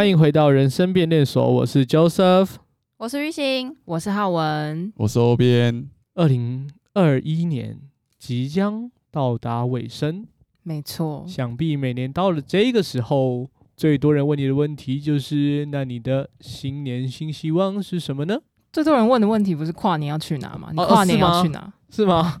欢迎回到人生变电所，我是 Joseph，我是玉兴，我是浩文，我是欧边。二零二一年即将到达尾声，没错。想必每年到了这个时候，最多人问你的问题就是：那你的新年新希望是什么呢？最多人问的问题不是跨年要去哪吗？你跨年要去哪？哦、是吗？是吗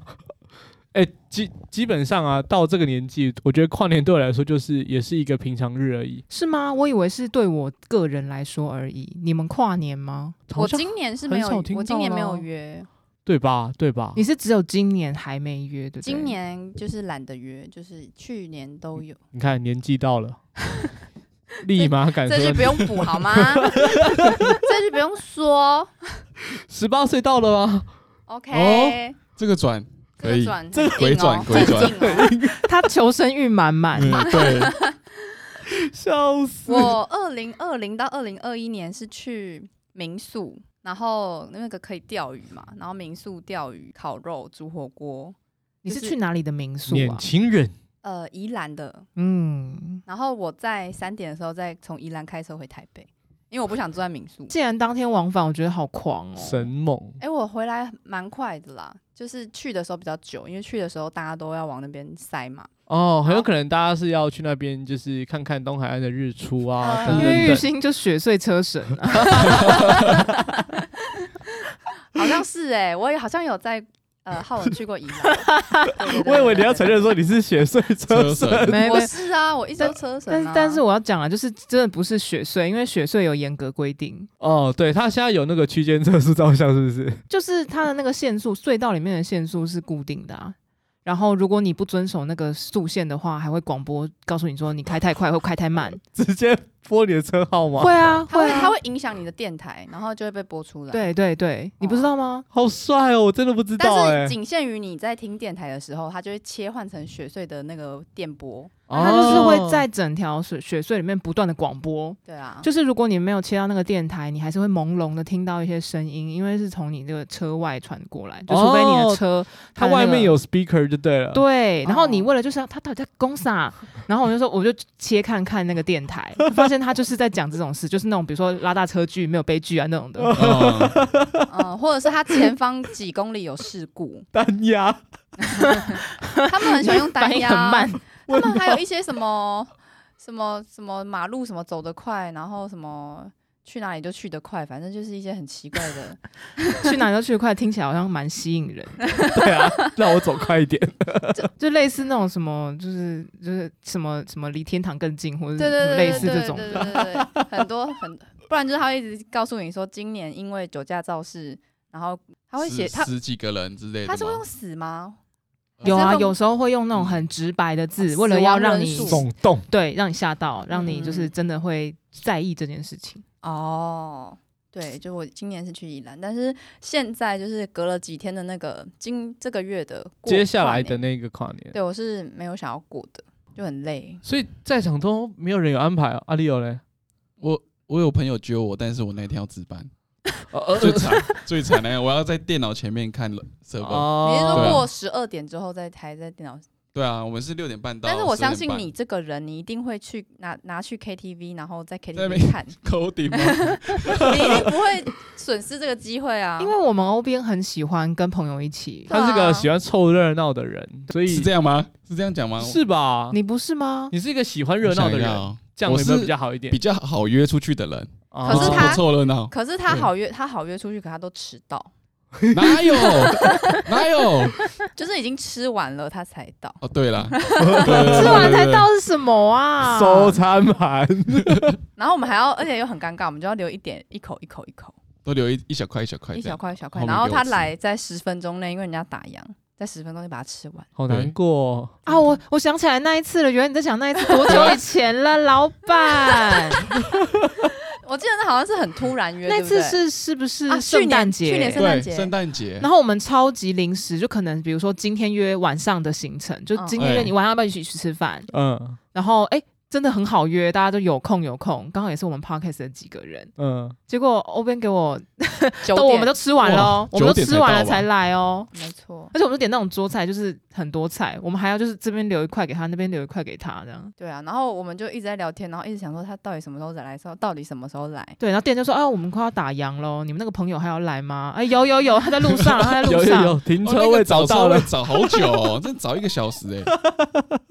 哎、欸，基基本上啊，到这个年纪，我觉得跨年对我来说就是也是一个平常日而已。是吗？我以为是对我个人来说而已。你们跨年吗？我今年是没有，我今年没有约，对吧？对吧？你是只有今年还没约的？今年就是懒得约，就是去年都有。你看年纪到了，立马感受。这句不用补好吗？这句不用说。十八岁到了吗？OK，、哦、这个转。可以，这个回转回转，他求生欲满满。对，笑死！我二零二零到二零二一年是去民宿，然后那个可以钓鱼嘛，然后民宿钓鱼、烤肉、煮火锅。你是去哪里的民宿啊？年轻人，呃，宜兰的。嗯，然后我在三点的时候再从宜兰开车回台北。因为我不想住在民宿。既然当天往返，我觉得好狂哦，神猛！哎、欸，我回来蛮快的啦，就是去的时候比较久，因为去的时候大家都要往那边塞嘛。哦，很有可能大家是要去那边，就是看看东海岸的日出啊。因为玉兴就雪碎车神啊，好像是哎、欸，我也好像有在。呃，浩文去过宜兰，我以为你要承认说你是雪隧车神，没，我是啊，我一直车神、啊。但但是我要讲啊，就是真的不是雪隧，因为雪隧有严格规定。哦，对，他现在有那个区间测速照相，是不是？就是它的那个限速，隧道里面的限速是固定的啊。然后，如果你不遵守那个速限的话，还会广播告诉你说你开太快或开太慢，直接播你的车号吗？会啊，会啊，它会影响你的电台，然后就会被播出来。对对对，你不知道吗？好帅哦，我真的不知道哎。但是仅限于你在听电台的时候，它就会切换成雪穗的那个电波。它就是会在整条水雪隧里面不断的广播。对啊，就是如果你没有切到那个电台，你还是会朦胧的听到一些声音，因为是从你这个车外传过来，就除非你的车它外面有 speaker 就对了。对，然后你为了就是他到底在公啥，然后我就说我就切看看那个电台，发现他就是在讲这种事，就是那种比如说拉大车距没有悲剧啊那种的，嗯，或者是他前方几公里有事故，单压，他们很喜欢用单压，很慢。他们还有一些什么 什么什么马路什么走得快，然后什么去哪里就去得快，反正就是一些很奇怪的，去哪里都去得快，听起来好像蛮吸引人。对啊，让我走快一点，就就类似那种什么，就是就是什么什么离天堂更近，或者对对对，类似这种的，对对对，很多很，不然就是他会一直告诉你说，今年因为酒驾肇事，然后他会写他十几个人之类的，他是会用死吗？有啊，有时候会用那种很直白的字，为了要让你耸动，对，让你吓到，让你就是真的会在意这件事情。哦，对，就我今年是去宜兰，但是现在就是隔了几天的那个今这个月的接下来的那个跨年，对我是没有想要过的，就很累。所以在场都没有人有安排啊？阿丽有嘞？我我有朋友揪我，但是我那天要值班。最惨最惨的，我要在电脑前面看了 server。你是说过十二点之后再台在电脑？对啊，我们是六点半到。但是我相信你这个人，你一定会去拿拿去 KTV，然后在 KTV 看。coding 吗？你一定不会损失这个机会啊！因为我们欧边很喜欢跟朋友一起，他是个喜欢凑热闹的人，所以是这样吗？是这样讲吗？是吧？你不是吗？你是一个喜欢热闹的人，这样会不会比较好一点？比较好约出去的人。可是他凑热闹，可是他好约，他好约出去，可他都迟到。哪 有哪有？就是已经吃完了，他才到。哦，对了，吃完才到是什么啊？收餐盘。然后我们还要，而且又很尴尬，我们就要留一点，一口一口一口，都留一一小块一小块，一小块一小块。然后他来在十分钟内，因为人家打烊。在十分钟就把它吃完，好难过啊！我我想起来那一次了，原来你在讲那一次多久以前了，老板。我记得那好像是很突然约，那次是是不是圣诞节？去年圣诞节，圣诞节。然后我们超级临时，就可能比如说今天约晚上的行程，就今天约你晚上要不要一起去吃饭？嗯。然后哎，真的很好约，大家都有空有空，刚好也是我们 podcast 的几个人。嗯，结果欧边给我 九都我们都吃完了我们都吃完了才来哦。没错，而且我们都点那种桌菜，就是很多菜，我们还要就是这边留一块给他，那边留一块给他，这样。对啊，然后我们就一直在聊天，然后一直想说他到底什么时候再来，说到底什么时候来。对，然后店就说：“啊，我们快要打烊喽，你们那个朋友还要来吗？”哎，有有有，他在路上，他在路上。有有有，停哦车位找到了，找好久哦，真找一个小时哎。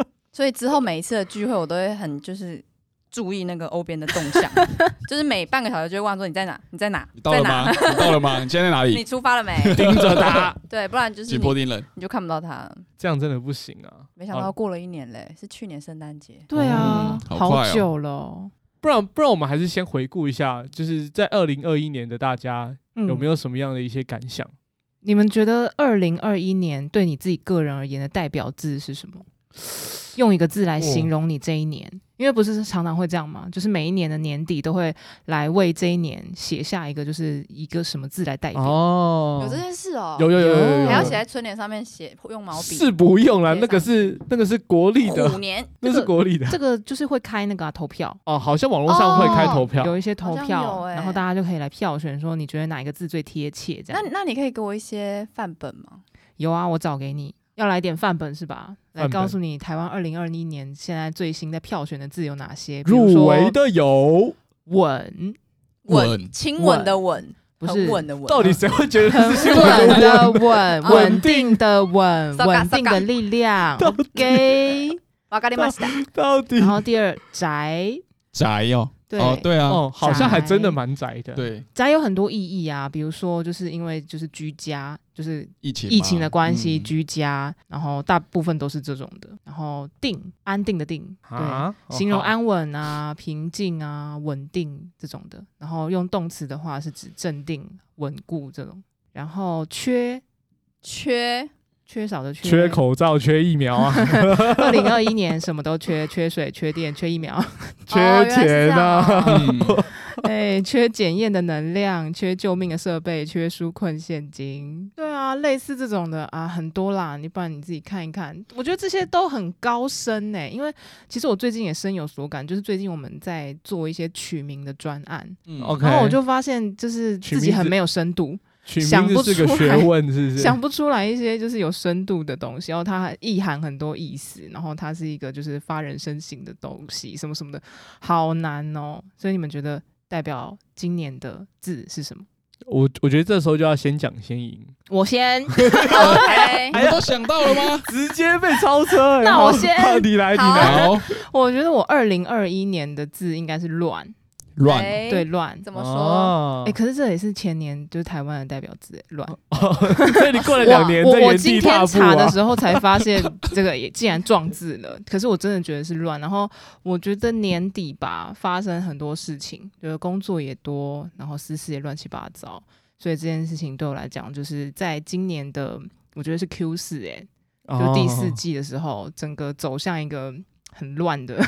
所以之后每一次的聚会，我都会很就是注意那个欧边的动向，就是每半个小时就会问说你在哪？你在哪？你到了吗？你到了吗？你现在在哪里 你？出发了没？盯着他，对，不然就是你举波丁人，你就看不到他了。这样真的不行啊！没想到过了一年嘞，是去年圣诞节。对啊，嗯好快哦久了哦。不然不然我们还是先回顾一下，就是在二零二一年的大家嗯有没有什么样的一些感想？你们觉得二零二一年对你自己个人而言的代表字是什么？用一个字来形容你这一年，因为不是常常会这样吗？就是每一年的年底都会来为这一年写下一个，就是一个什么字来代表。哦，有这件事哦，有有有有还要写在春联上面写，用毛笔。是不用了，那个是 那个是国历的五，年那是国历的这个就是会开那个啊、投票，哦，好像网络上会开投票，有一些投票，欸然后大家就可以来票选，说你觉得哪一个字最贴切？这样那那你可以给我一些范本吗？有啊，我找给你。要来点范本是吧？来范本告诉你台湾二零二一年现在最新在票选的字有哪些？比如说入围的有，稳，稳亲吻的吻，不是很稳的稳。到底谁会觉得很是新闻稳的？的稳，稳稳定的稳，搜嘎稳定的力量。OK，わかりました。到底然后第二宅，宅哦， 对哦对啊，哦，好像还真的蛮宅的。，对，宅有很多意义啊，比如说就是因为就是居家，就是疫情疫情的关系嗯居家，然后大部分都是这种的。然后定，安定的定，对。形容安稳啊、平静啊、稳定这种的，然后用动词的话是指镇定、稳固这种。然后缺缺缺少的缺，缺口罩、缺疫苗啊，二零二一年什么都缺，缺水、缺电、缺疫苗，缺钱样。啊，哎，缺检验的能量，缺救命的设备，缺纾困现金。对啊，类似这种的啊，很多啦。你不然你自己看一看，我觉得这些都很高深呢、因为其实我最近也深有所感，就是最近我们在做一些取名的专案，嗯。OK 然后我就发现就是自己很没有深度。取想不名字是个出来学问，是不是？想不出来一些就是有深度的东西，然后它意含很多意思，然后它是一个就是发人深省的东西，什么什么的，好难哦。所以你们觉得代表今年的字是什么？我我觉得这时候就要先讲先赢，我先，OK，你们都想到了吗？直接被超车、欸。那我先好你来，你来。好，我觉得我二零二一年的字应该是乱，乱，哎对，乱。怎么说？哦哎、可是这也是前年就是台湾的代表字，乱。所以你过了两年，我在原我我今天。查的时候才发现，这个也竟然撞字了。可是我真的觉得是乱。然后我觉得年底吧，发生很多事情，就是工作也多，然后私事也乱七八糟，所以这件事情对我来讲，就是在今年的我觉得是 Q 四哎、就第四哦季的时候，整个走向一个很乱的。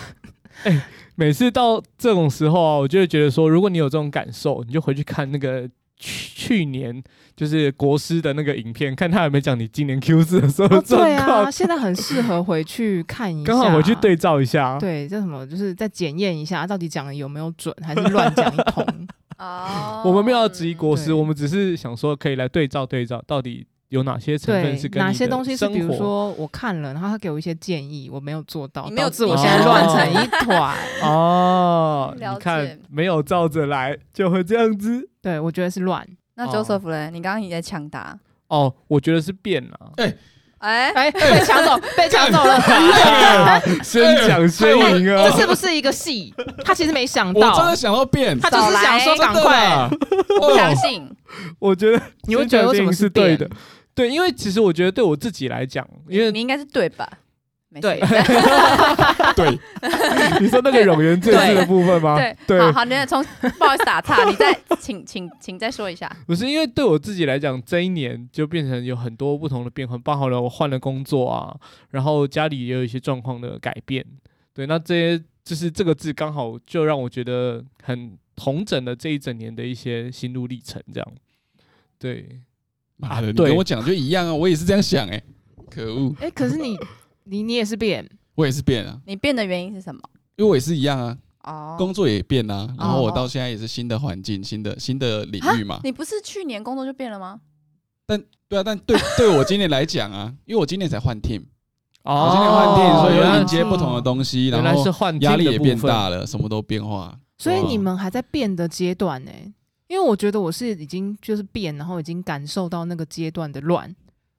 每次到这种时候啊，我就会觉得说，如果你有这种感受，你就回去看那个去去年就是国师的那个影片，看他有没有讲你今年 Q 四的时候的哦，对啊，况，现在很适合回去看一下，刚好回去对照一下。对，这什么就是再检验一下，到底讲的有没有准，还是乱讲一通。哦，我们没有要质疑国师，我们只是想说可以来对照对照，到底有哪些成分是，跟哪些东西是比如说我看了，然后他给我一些建议，我没有做到，你没有导致我现在乱成一团。哦，了你看没有照着来就会这样子。对，我觉得是乱。那哦 Joseph 嘞？你刚刚也在抢答，哦，我觉得是变了。哎，哎，被抢走，被抢走了。先抢先赢啊！这是不是一个戏？他其实没想我真的，想到变，他就是想说赶快。我不相信。我觉得你会觉得为什么是对的？对，因为其实我觉得对我自己来讲，因为你应该是对吧？对 对，你说那个冗员正式的部分吗？对对，好好，你从不好意思打岔，你再请请请再说一下。不是因为对我自己来讲，这一年就变成有很多不同的变化，包含了我换了工作啊，然后家里也有一些状况的改变。对，那这些就是这个字刚好就让我觉得很同整的这一整年的一些心路历程，这样。对，妈的，你跟我讲就一样啊，我也是这样想哎，可恶，哎，可是你 你你也是变，我也是变啊，你变的原因是什么？因为我也是一样啊，哦，工作也变啊，然后我到现在也是新的环境、新的新的领域嘛。你不是去年工作就变了吗？但对啊，但对对我今年来讲啊，因为我今年才换 team，哦，我今年换 team，所以要迎接不同的东西，然后原来是换压力也变。大了，什么都变化。所以你们还在变的阶段呢、欸，因为我觉得我是已经就是变，然后已经感受到那个阶段的乱，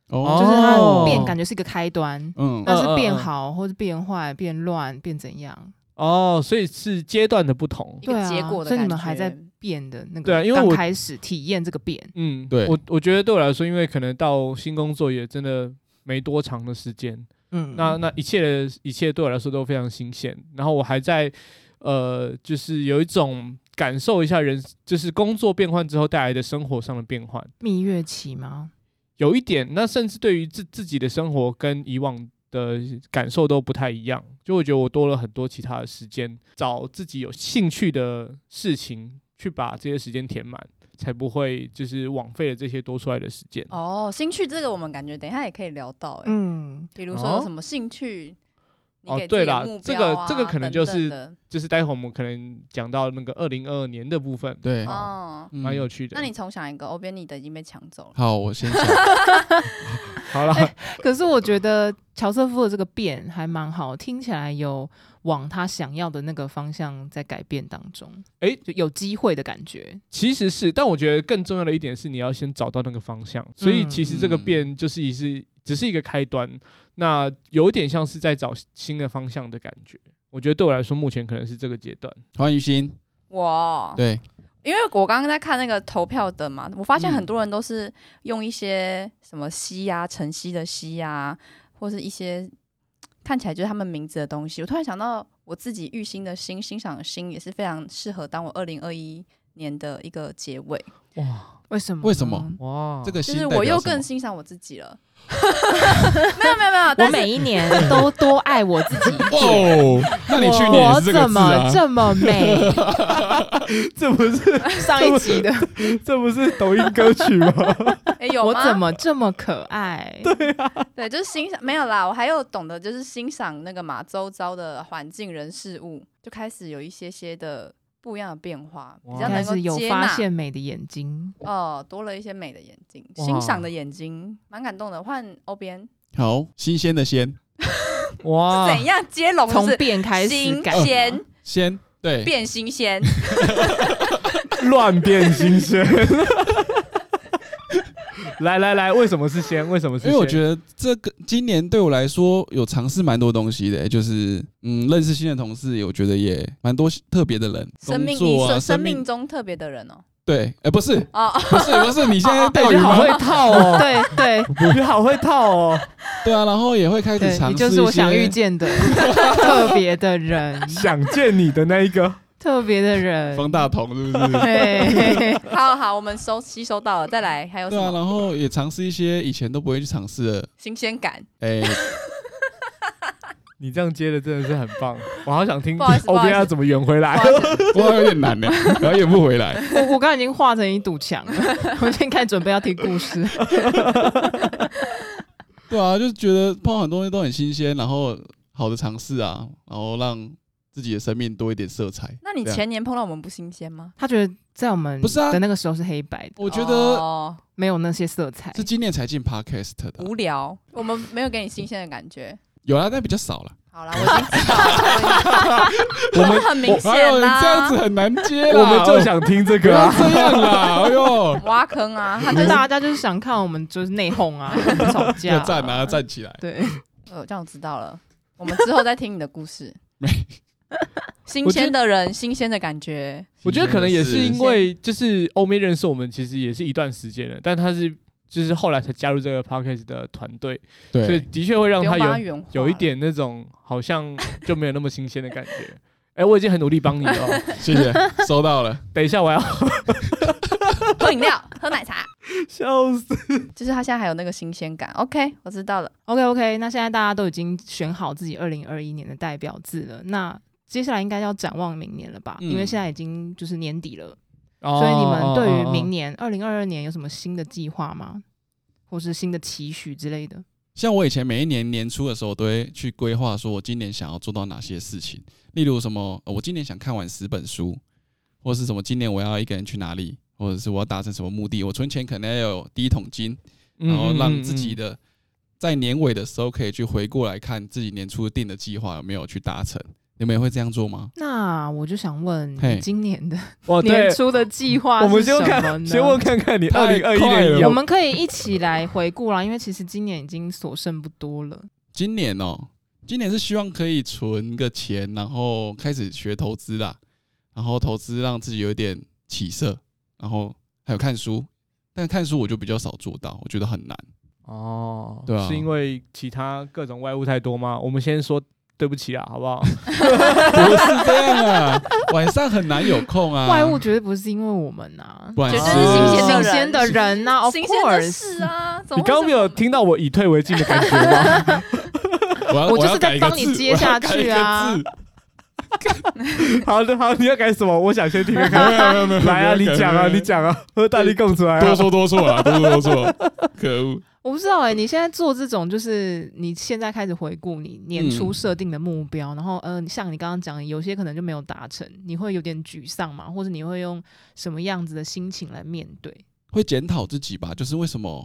哦，就是它变感觉是一个开端，嗯，但是变好或者变坏、变乱、变怎样？哦，所以是阶段的不同。一个结果的对啊，所以你们还在变的那个，对啊因为我刚开始体验这个变，嗯，对我我觉得对我来说，因为可能到新工作也真的没多长的时间，嗯，那那一切的一切对我来说都非常新鲜，然后我还在呃，就是有一种感受一下人，就是工作变换之后带来的生活上的变换，蜜月期吗？有一点，那甚至对于自自己的生活跟以往的感受都不太一样，就会觉得我多了很多其他的时间，找自己有兴趣的事情去把这些时间填满。才不会就是枉费了这些多出来的时间。哦，兴趣这个我们感觉等一下也可以聊到、欸，嗯，比如说有什么兴趣，哦对啦目标啊这个这个可能就是就是待会我们可能讲到那个二零二二年的部分，对，哦。嗯蛮有趣的。那你重想一个，欧边你的已经被抢走了。好，我先想，好了，可是我觉得乔瑟夫的这个变还蛮好，听起来有往他想要的那个方向在改变当中，诶就有机会的感觉。其实是，但我觉得更重要的一点是你要先找到那个方向。所以其实这个变就是也是只是一个开端，那有点像是在找新的方向的感觉。我觉得对我来说，目前可能是这个阶段。黄雨欣，我，对，因为我刚刚在看那个投票的嘛，我发现嗯很多人都是用一些什么西呀、晨曦的西呀，或是一些看起来就是他们名字的东西。我突然想到，我自己玉欣的心，欣赏的欣也是非常适合当我二零二一年的一个结尾。哇为什么？为什么？哇，这个就是我又更欣赏我自己了。没有没有没有，我但每一年都多爱我自己一点。哦，那你去年我是这个怎么字啊？这么美？这不是上一集的这不是抖音歌曲吗？哎有吗我怎么这么可爱？对啊对，就是欣赏没有啦，我还有懂得就是欣赏那个嘛，周遭的环境、人、事物，就开始有一些些的不一样的变化，比较能够有发现美的眼睛。哦，多了一些美的眼睛，欣赏的眼睛，蛮感动的。换欧边好，新鲜的鲜，哇，怎样接龙？从是变开始新改鲜 鲜，对，变新鲜，乱变新鲜。来来来，为什么是先？为什么是鲜？因为我觉得这个今年对我来说有尝试蛮多东西的、就是嗯，认识新的同事，我觉得也蛮多特别的人，生命中啊，生命中特别的人哦。对，哎，不是，哦，不是，不是，你现在钓鱼你好会？套哦，对对你好会套哦。对啊，然后也会开始，尝试你就是我想遇见的特别的人，想见你的那一个，特别的人。方大同，是不是？对，好好，我们收吸收到了，再来还有什对啊，然后也尝试一些以前都不会去尝试的，新鲜感？哎，你这样接的真的是很棒，我好想听不好意思不好意思欧边要怎么圆回来不。过有点难呢，然后演不回来。我我刚刚已经画成一堵墙了，我现在开始准备要听故事。对啊，就是觉得碰到很多东西都很新鲜，然后好的尝试啊，然后让自己的生命多一点色彩。那你前年碰到我们不新鲜吗？他觉得在我们不是啊的那个时候是黑白的，我觉得哦没有那些色彩是。今年才进 podcast 的啊，无聊，我们没有给你新鲜的感觉。有啊，但比较少了。好了，我已经知道了，我们很明哎呦，显啦，你这样子很难接啦。我们就想听这不要个啊。这样啦！哎呦，挖坑啊，他就就是是大家就是想看我们就是内讧啊，吵架、要站啊，站起来。对，呃，这样我知道了。我们之后再听你的故事。没 新鲜的人，新鲜的感觉。我觉得可能也是因为就是欧妹认识我们，其实也是一段时间了，但他是就是后来才加入这个 podcast 的团队，所以对，的确会让他有有一点那种好像就没有那么新鲜的感觉。哎，我已经很努力帮你了哦，谢谢，收到了。等一下我要 喝饮料，喝奶茶，笑死。就是他现在还有那个新鲜感。OK，我知道了。OK OK，那现在大家都已经选好自己二零二一年的代表字了，那接下来应该要展望明年了吧？嗯因为现在已经就是年底了，所所以你们对于明年二零二二年有什么新的计划吗？或是新的期许之类的？像我以前每一年年初的时候，我都会去规划，说我今年想要做到哪些事情。例如什么，我今年想看完十本书，或是什么，今年我要一个人去哪里，或者是我要达成什么目的。我存钱可能要有第一桶金，然后让自己的在年尾的时候可以去回过来看自己年初定的计划有没有去达成。你们也会这样做吗？那我就想问，嘿今年的哇，年，初的计划我们是什么看，呢？先问看看你二零二一年有我们可以一起来回顾啦，因为其实今年已经所剩不多了。今年哦，今年是希望可以存个钱，然后开始学投资啦，然后投资让自己有一点起色，然后还有看书，但看书我就比较少做到，我觉得很难。哦，对啊是因为其他各种外物太多吗？我们先说对不起啊，好不好？不是这样啊，晚上很难有空啊。怪物绝对不是因为我们啊，不然是绝对是新鲜的新鲜的人呐、啊、，Of 新鲜的事啊！你么刚刚没有听到我以退为进的感觉吗？我要我就是在帮你接下去啊 好的，好，你要改什么？我想先听看看。没有没有没有来啊，你讲啊，你讲啊，和大力共出来啊。多说多错啊，多说多错，可恶。我不知道哎、你现在做这种，就是你现在开始回顾你年初设定的目标，然后呃，像你刚刚讲，有些可能就没有达成，你会有点沮丧嘛？或者你会用什么样子的心情来面对？会检讨自己吧，就是为什么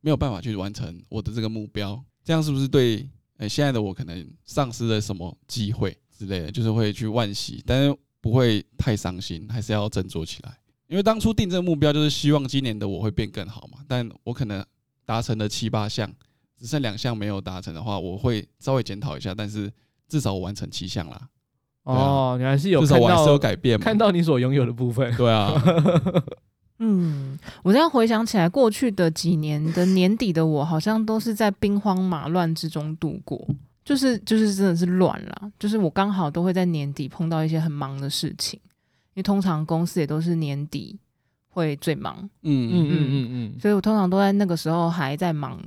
没有办法去完成我的这个目标？这样是不是对？哎、现在的我可能丧失了什么机会之类的，就是会去惋惜，但是不会太伤心，还是要振作起来。因为当初定这个目标，就是希望今年的我会变更好嘛，但我可能。达成了七八项，只剩两项没有达成的话，我会稍微检讨一下。但是至少我完成七项啦。哦，你还是有至少我还是有改变嘛，看到你所拥有的部分。对啊，嗯，我这样回想起来，过去的几年的年底的我，好像都是在兵荒马乱之中度过，就是就是真的是乱啦。就是我刚好都会在年底碰到一些很忙的事情，因为通常公司也都是年底。会最忙，嗯嗯嗯。嗯嗯，所以我通常都在那个时候还在忙，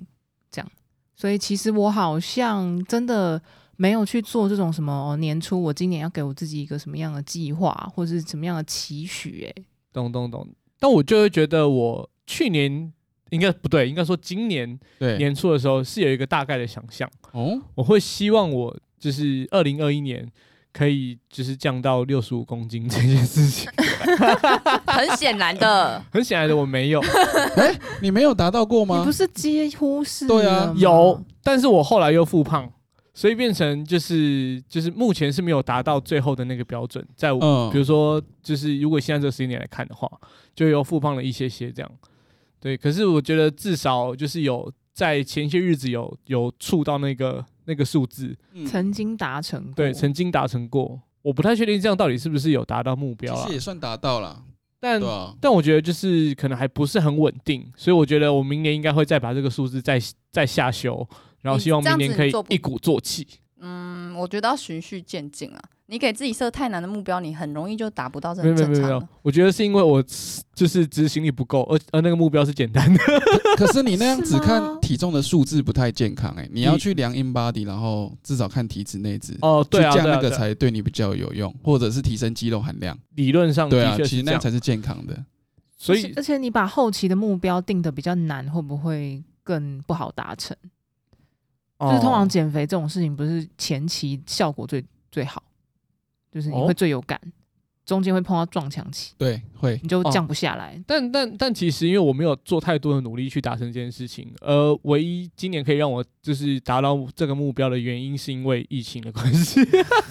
这样，所以其实我好像真的没有去做这种什么、哦、年初我今年要给我自己一个什么样的计划，或者是什么样的期许，哎，懂懂懂。但我就会觉得，我去年应该不对，应该说今年年初的时候是有一个大概的想象，哦，我会希望我就是二零二一年。可以就是降到六十五公斤 这件事情，很显然的，很显然的我没有。哎、欸，你没有达到过吗？你不是几乎是？对啊，有，但是我后来又复胖，所以变成就是就是目前是没有达到最后的那个标准。在我、嗯、比如说，就是如果现在这个时间点来看的话，就又复胖了一些些这样。对，可是我觉得至少就是有在前些日子有有触到那个。那个数字曾经达成过，对，曾经达成过。我不太确定这样到底是不是有达到目标啊？其实也算达到了，但、啊、但我觉得就是可能还不是很稳定，所以我觉得我明年应该会再把这个数字再再下修，然后希望明年可以一鼓作气。嗯，我觉得要循序渐进啊。你给自己设太难的目标，你很容易就达不到，这很正常。没有没有没有，我觉得是因为我就是执行力不够，而而那个目标是简单的。可是你那样只看体重的数字不太健康哎、欸，你要去量 InBody，然后至少看体脂内脂哦，对啊，这样那个才对你比较有用，或者是提升肌肉含量。理论上对啊，其实那样才是健康的。所以，而且你把后期的目标定的比较难，会不会更不好达成？就是通常减肥这种事情，不是前期效果最最好。就是你会最有感，哦、中间会碰到撞墙期，对，会你就降不下来。哦、但但但其实因为我没有做太多的努力去达成这件事情，而唯一今年可以让我就是达到这个目标的原因，是因为疫情的关系，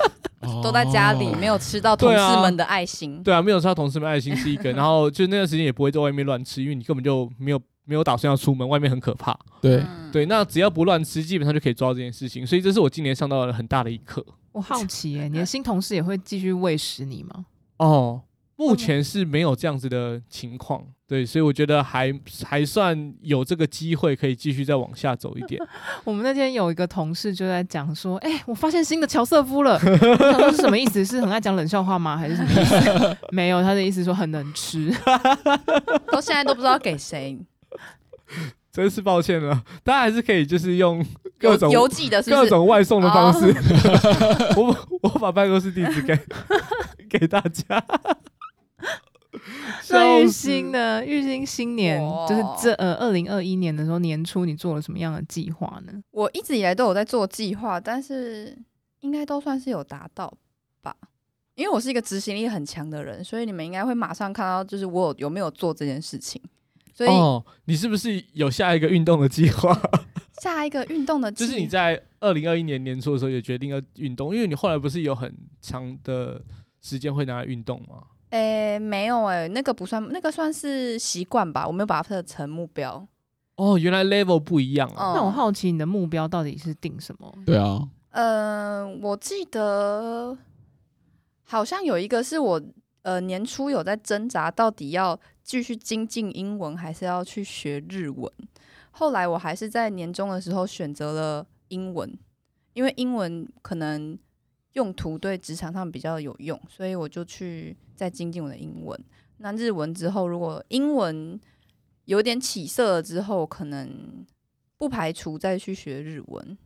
都在家里，没有吃到同事们的爱心。对啊，对啊，没有吃到同事们爱心是一个，然后就那段时间也不会在外面乱吃，因为你根本就没有没有打算要出门，外面很可怕。对、嗯、对，那只要不乱吃，基本上就可以做到这件事情。所以这是我今年上到了很大的一课。我好奇耶、欸，你的 新同事也会继续喂食你吗？哦，目前是没有这样子的情况，对，所以我觉得还还算有这个机会可以继续再往下走一点。我们那天有一个同事就在讲说，哎、欸，我发现新的乔瑟夫了，我想说是什么意思？是很爱讲冷笑话吗？还是什么意思？没有，他的意思说很能吃，到现在都不知道给谁。真是抱歉了，大家还是可以就是用各种邮寄的是不是，各种外送的方式，我 我把办公室地址给给大家。那玉新呢？郁欣新年就是这呃二零二一年的时候年初，你做了什么样的计划呢？我一直以来都有在做计划，但是应该都算是有达到吧。因为我是一个执行力很强的人，所以你们应该会马上看到，就是我有有没有做这件事情。所以哦，你是不是有下一个运动的计划？下一个运动的就是你在二零二一年年初的时候也决定要运动，因为你后来不是有很长的时间会拿来运动吗？诶、欸，没有诶、欸，那个不算，那个算是习惯吧。我没有把它设成目标。哦，原来 level 不一样啊。嗯、那我好奇你的目标到底是定什么？对啊，呃，我记得好像有一个是我呃年初有在挣扎，到底要继续精进英文还是要去学日文。后来我还是在年终的时候选择了英文，因为英文可能用途对职场上比较有用，所以我就去再精进我的英文。那日文之后，如果英文有点起色了之后，可能不排除再去学日文。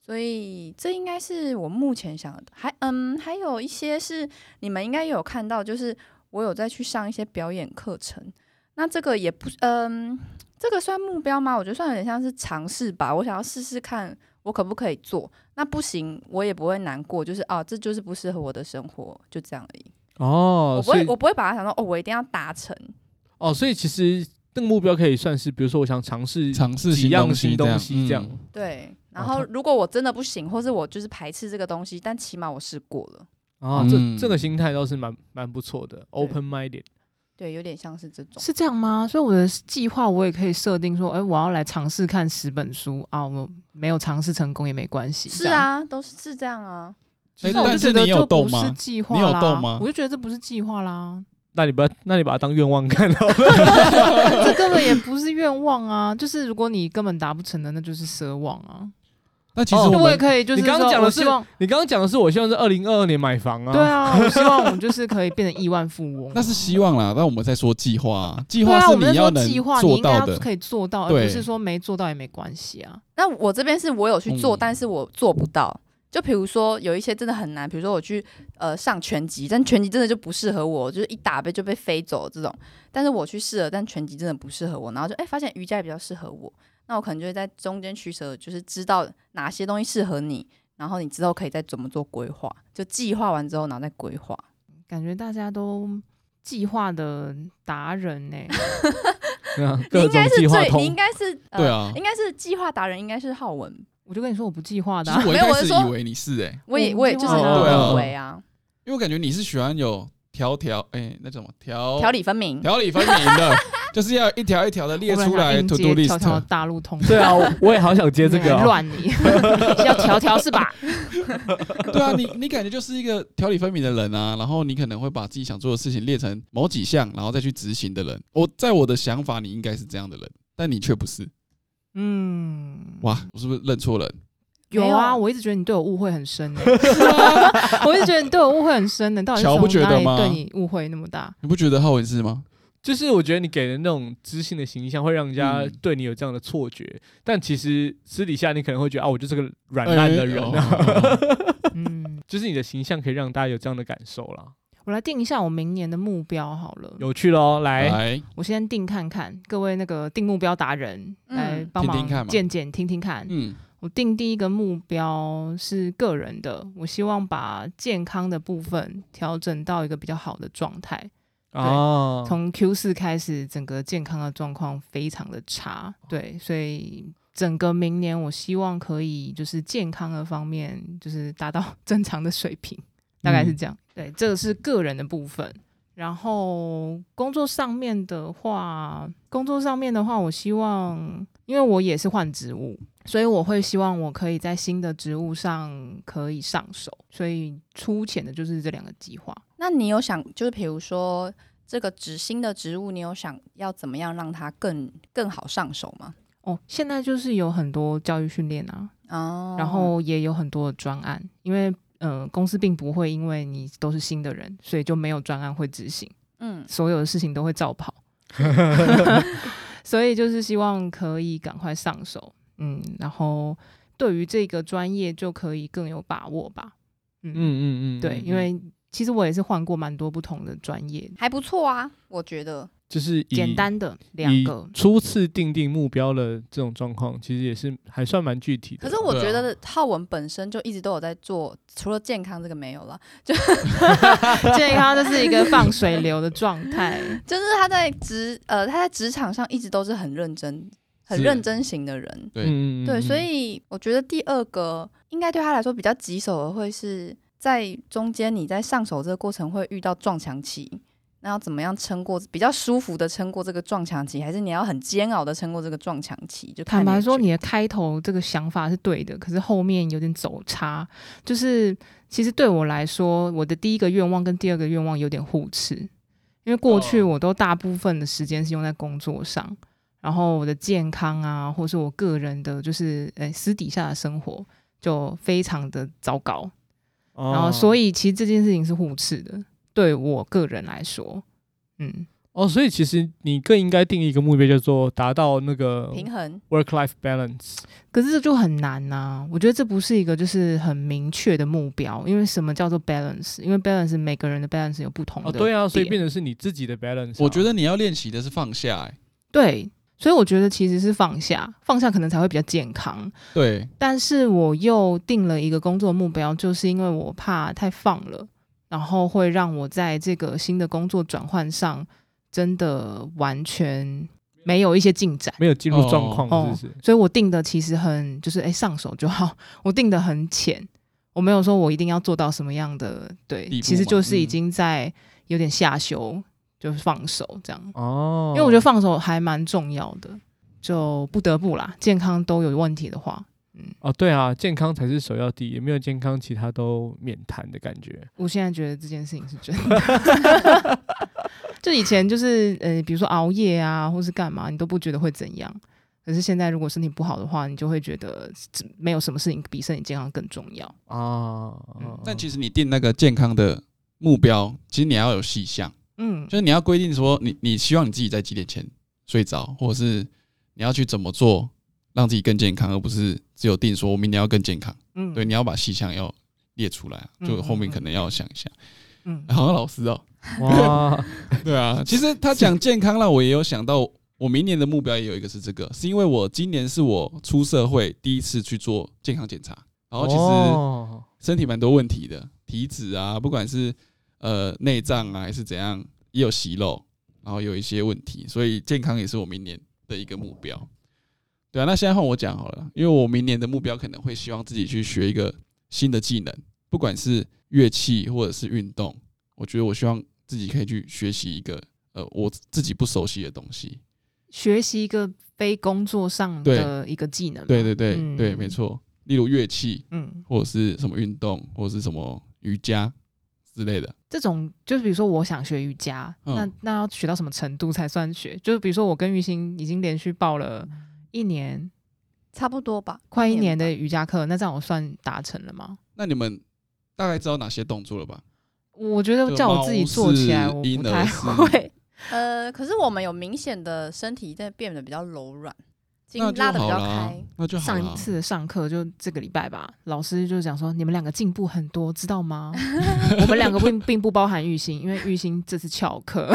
所以这应该是我目前想的。还嗯，还有一些是你们应该有看到，就是我有再去上一些表演课程。那这个也不嗯，这个算目标吗？我觉得算有点像是尝试吧。我想要试试看我可不可以做。那不行，我也不会难过，就是哦，这就是不适合我的生活，就这样而已。哦，我不会，我不会把它想说哦，我一定要达成。哦，所以其实那个目标可以算是，比如说我想尝试尝试几样新东西这样。嗯、对，然后如果我真的不行，或是我就是排斥这个东西，但起码我试过了。啊，这这个心态倒是蛮蛮不错的，open minded。对，有点像是这种。是这样吗？所以我的计划我也可以设定说，哎、欸，我要来尝试看十本书啊，我没有尝试成功也没关系。是啊，都是是这样啊。那我就觉得就不是计划。你有动吗？我就觉得这不是计划啦。那你不要，那你把它当愿望看好了。这根本也不是愿望啊，就是如果你根本达不成的，那就是奢望啊。那其实我也可以，就是你刚刚讲的是，你刚刚讲的是，我希望是二零二二年买房啊。对啊，我希望我们就是可以变成亿万富翁。那是希望啦，那我们在说计划，计划是你要能做到的，可以做到，而不是说没做到也没关系啊。那我这边是我有去做，但是我做不到。就比如说有一些真的很难，比如说我去呃上拳击，但拳击真的就不适合我，就是一打被就被飞走这种。但是我去试了，但拳击真的不适合我，然后就哎发现瑜伽也比较适合我。那我可能就会在中间取舍，就是知道哪些东西适合你，然后你之后可以再怎么做规划，就计划完之后然后再规划。感觉大家都计划的达人呢、欸，你应该是最，你应该是、呃、对啊，应该是计划达人，应该是浩文。我就跟你说我不计划的、啊，其实我一开始以为你是哎、欸，我也我也就是认为啊，因为我感觉你是喜欢有条条哎那种条条理分明，条理分明的。就是要一条一条的列出来，to do list。条条大路通。对啊，我也好想接这个、哦。乱你，要条条是吧？对啊，你你感觉就是一个条理分明的人啊，然后你可能会把自己想做的事情列成某几项，然后再去执行的人。我在我的想法，你应该是这样的人，但你却不是。嗯，哇，我是不是认错人？有啊，我一直觉得你对我误会很深的。我一直觉得你对我误会很深 的，到底是从哪里对你误会那么大？你不觉得浩文是吗？就是我觉得你给人那种知性的形象，会让人家对你有这样的错觉，嗯、但其实私底下你可能会觉得啊，我就是个软烂的人啊。嗯，就是你的形象可以让大家有这样的感受啦。我来定一下我明年的目标好了，有趣喽，来，来我先定看看，各位那个定目标达人、嗯、来帮忙见见听听看。嗯，我定第一个目标是个人的，我希望把健康的部分调整到一个比较好的状态。哦，从 Q 四开始，整个健康的状况非常的差，对，所以整个明年我希望可以就是健康的方面就是达到 正常的水平，大概是这样。嗯、对，这个是个人的部分。然后工作上面的话，工作上面的话，我希望，因为我也是换职务，所以我会希望我可以在新的职务上可以上手，所以粗浅的就是这两个计划。那你有想，就是比如说这个职新的职务，你有想要怎么样让它更更好上手吗？哦，现在就是有很多教育训练啊，哦，然后也有很多的专案，因为嗯、呃，公司并不会因为你都是新的人，所以就没有专案会执行，嗯，所有的事情都会照跑，所以就是希望可以赶快上手，嗯，然后对于这个专业就可以更有把握吧，嗯嗯嗯嗯，对，因为。其实我也是换过蛮多不同的专业，还不错啊，我觉得。就是简单的两个初次定定目标的这种状况，其实也是还算蛮具体的。可是我觉得浩文本身就一直都有在做，除了健康这个没有了，就 健康就是一个放水流的状态。就是他在职呃他在职场上一直都是很认真、很认真型的人。对，嗯、对，所以我觉得第二个应该对他来说比较棘手的，会是在中间你在上手这个过程会遇到撞墙期。那要怎么样撑过比较舒服的撑过这个撞墙期，还是你要很煎熬的撑过这个撞墙期？就坦白说，你的开头这个想法是对的，可是后面有点走差。就是其实对我来说，我的第一个愿望跟第二个愿望有点互斥，因为过去我都大部分的时间是用在工作上，哦、然后我的健康啊，或是我个人的，就是诶私底下的生活就非常的糟糕。哦、然后所以其实这件事情是互斥的。对我个人来说，嗯，哦，所以其实你更应该定一个目标，叫做达到那个平衡 work-life balance。可是这就很难呐、啊，我觉得这不是一个就是很明确的目标，因为什么叫做 balance？因为 balance 每个人的 balance 有不同的。哦，对啊，所以变成是你自己的 balance。我觉得你要练习的是放下，哎，对，所以我觉得其实是放下，放下可能才会比较健康。对，但是我又定了一个工作目标，就是因为我怕太放了。然后会让我在这个新的工作转换上，真的完全没有一些进展，没有进入状况，所以我定的其实很就是哎上手就好，我定的很浅，我没有说我一定要做到什么样的，对，其实就是已经在有点下修，嗯、就是放手这样哦，因为我觉得放手还蛮重要的，就不得不啦，健康都有问题的话。哦，对啊，健康才是首要第一，也没有健康，其他都免谈的感觉。我现在觉得这件事情是真的，就以前就是呃，比如说熬夜啊，或是干嘛，你都不觉得会怎样。可是现在如果身体不好的话，你就会觉得没有什么事情比身体健康更重要啊。嗯，但其实你定那个健康的目标，其实你要有细项，嗯，就是你要规定说你，你你希望你自己在几点前睡着，或者是你要去怎么做。让自己更健康，而不是只有定说我明年要更健康。嗯，对，你要把细项要列出来，就后面可能要想一下。嗯，好像老师哦，哇，对啊，其实他讲健康让我也有想到，我明年的目标也有一个是这个，是因为我今年是我出社会第一次去做健康检查，然后其实身体蛮多问题的，体脂啊，不管是呃内脏啊还是怎样，也有息肉，然后有一些问题，所以健康也是我明年的一个目标。对啊，那现在换我讲好了，因为我明年的目标可能会希望自己去学一个新的技能，不管是乐器或者是运动，我觉得我希望自己可以去学习一个呃我自己不熟悉的东西，学习一个非工作上的一个技能。对对对、嗯、对，没错，例如乐器，嗯，或者是什么运动，或者是什么瑜伽之类的。这种就是比如说我想学瑜伽，嗯、那那要学到什么程度才算学？就是比如说我跟玉兴已经连续报了。一年，差不多吧，快一年的瑜伽课，那这样我算达成了吗？那你们大概知道哪些动作了吧？我觉得叫我自己做起来，我不太会。呃，可是我们有明显的身体在变得比较柔软。筋拉的比较开，那就上一次上课就这个礼拜吧，老师就讲说你们两个进步很多，知道吗？我们两个并并不包含玉兴，因为玉兴这次翘课。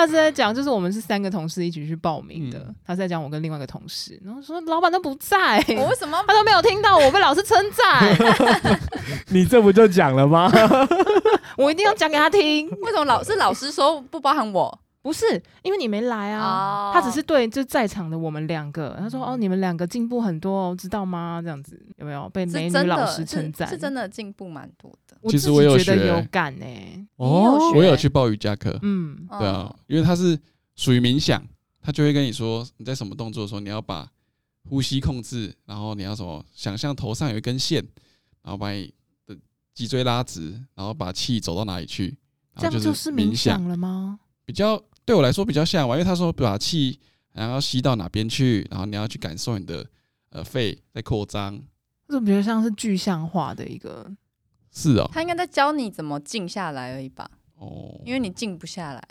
他是在讲，就是我们是三个同事一起去报名的。嗯、他是在讲我跟另外一个同事，然后说老板都不在，我为什么他都没有听到我被老师称赞？你这不就讲了吗？我一定要讲给他听。为什么老是老师说不包含我？不是，因为你没来啊。Oh. 他只是对就在场的我们两个，他说：“哦，你们两个进步很多哦，知道吗？”这样子有没有被美女老师称赞？是真的进步蛮多的。其实我有觉得有感呢、欸。哦，我有去报瑜伽课。嗯，对啊，因为他是属于冥想，他就会跟你说你在什么动作的时候，你要把呼吸控制，然后你要什么想象头上有一根线，然后把你的脊椎拉直，然后把气走到哪里去，这样就是冥想了吗？比较。对我来说比较像，因为他说把气然后吸到哪边去，然后你要去感受你的呃肺在扩张，这种比较像是具象化的一个，是哦，他应该在教你怎么静下来而已吧？哦，因为你静不下来，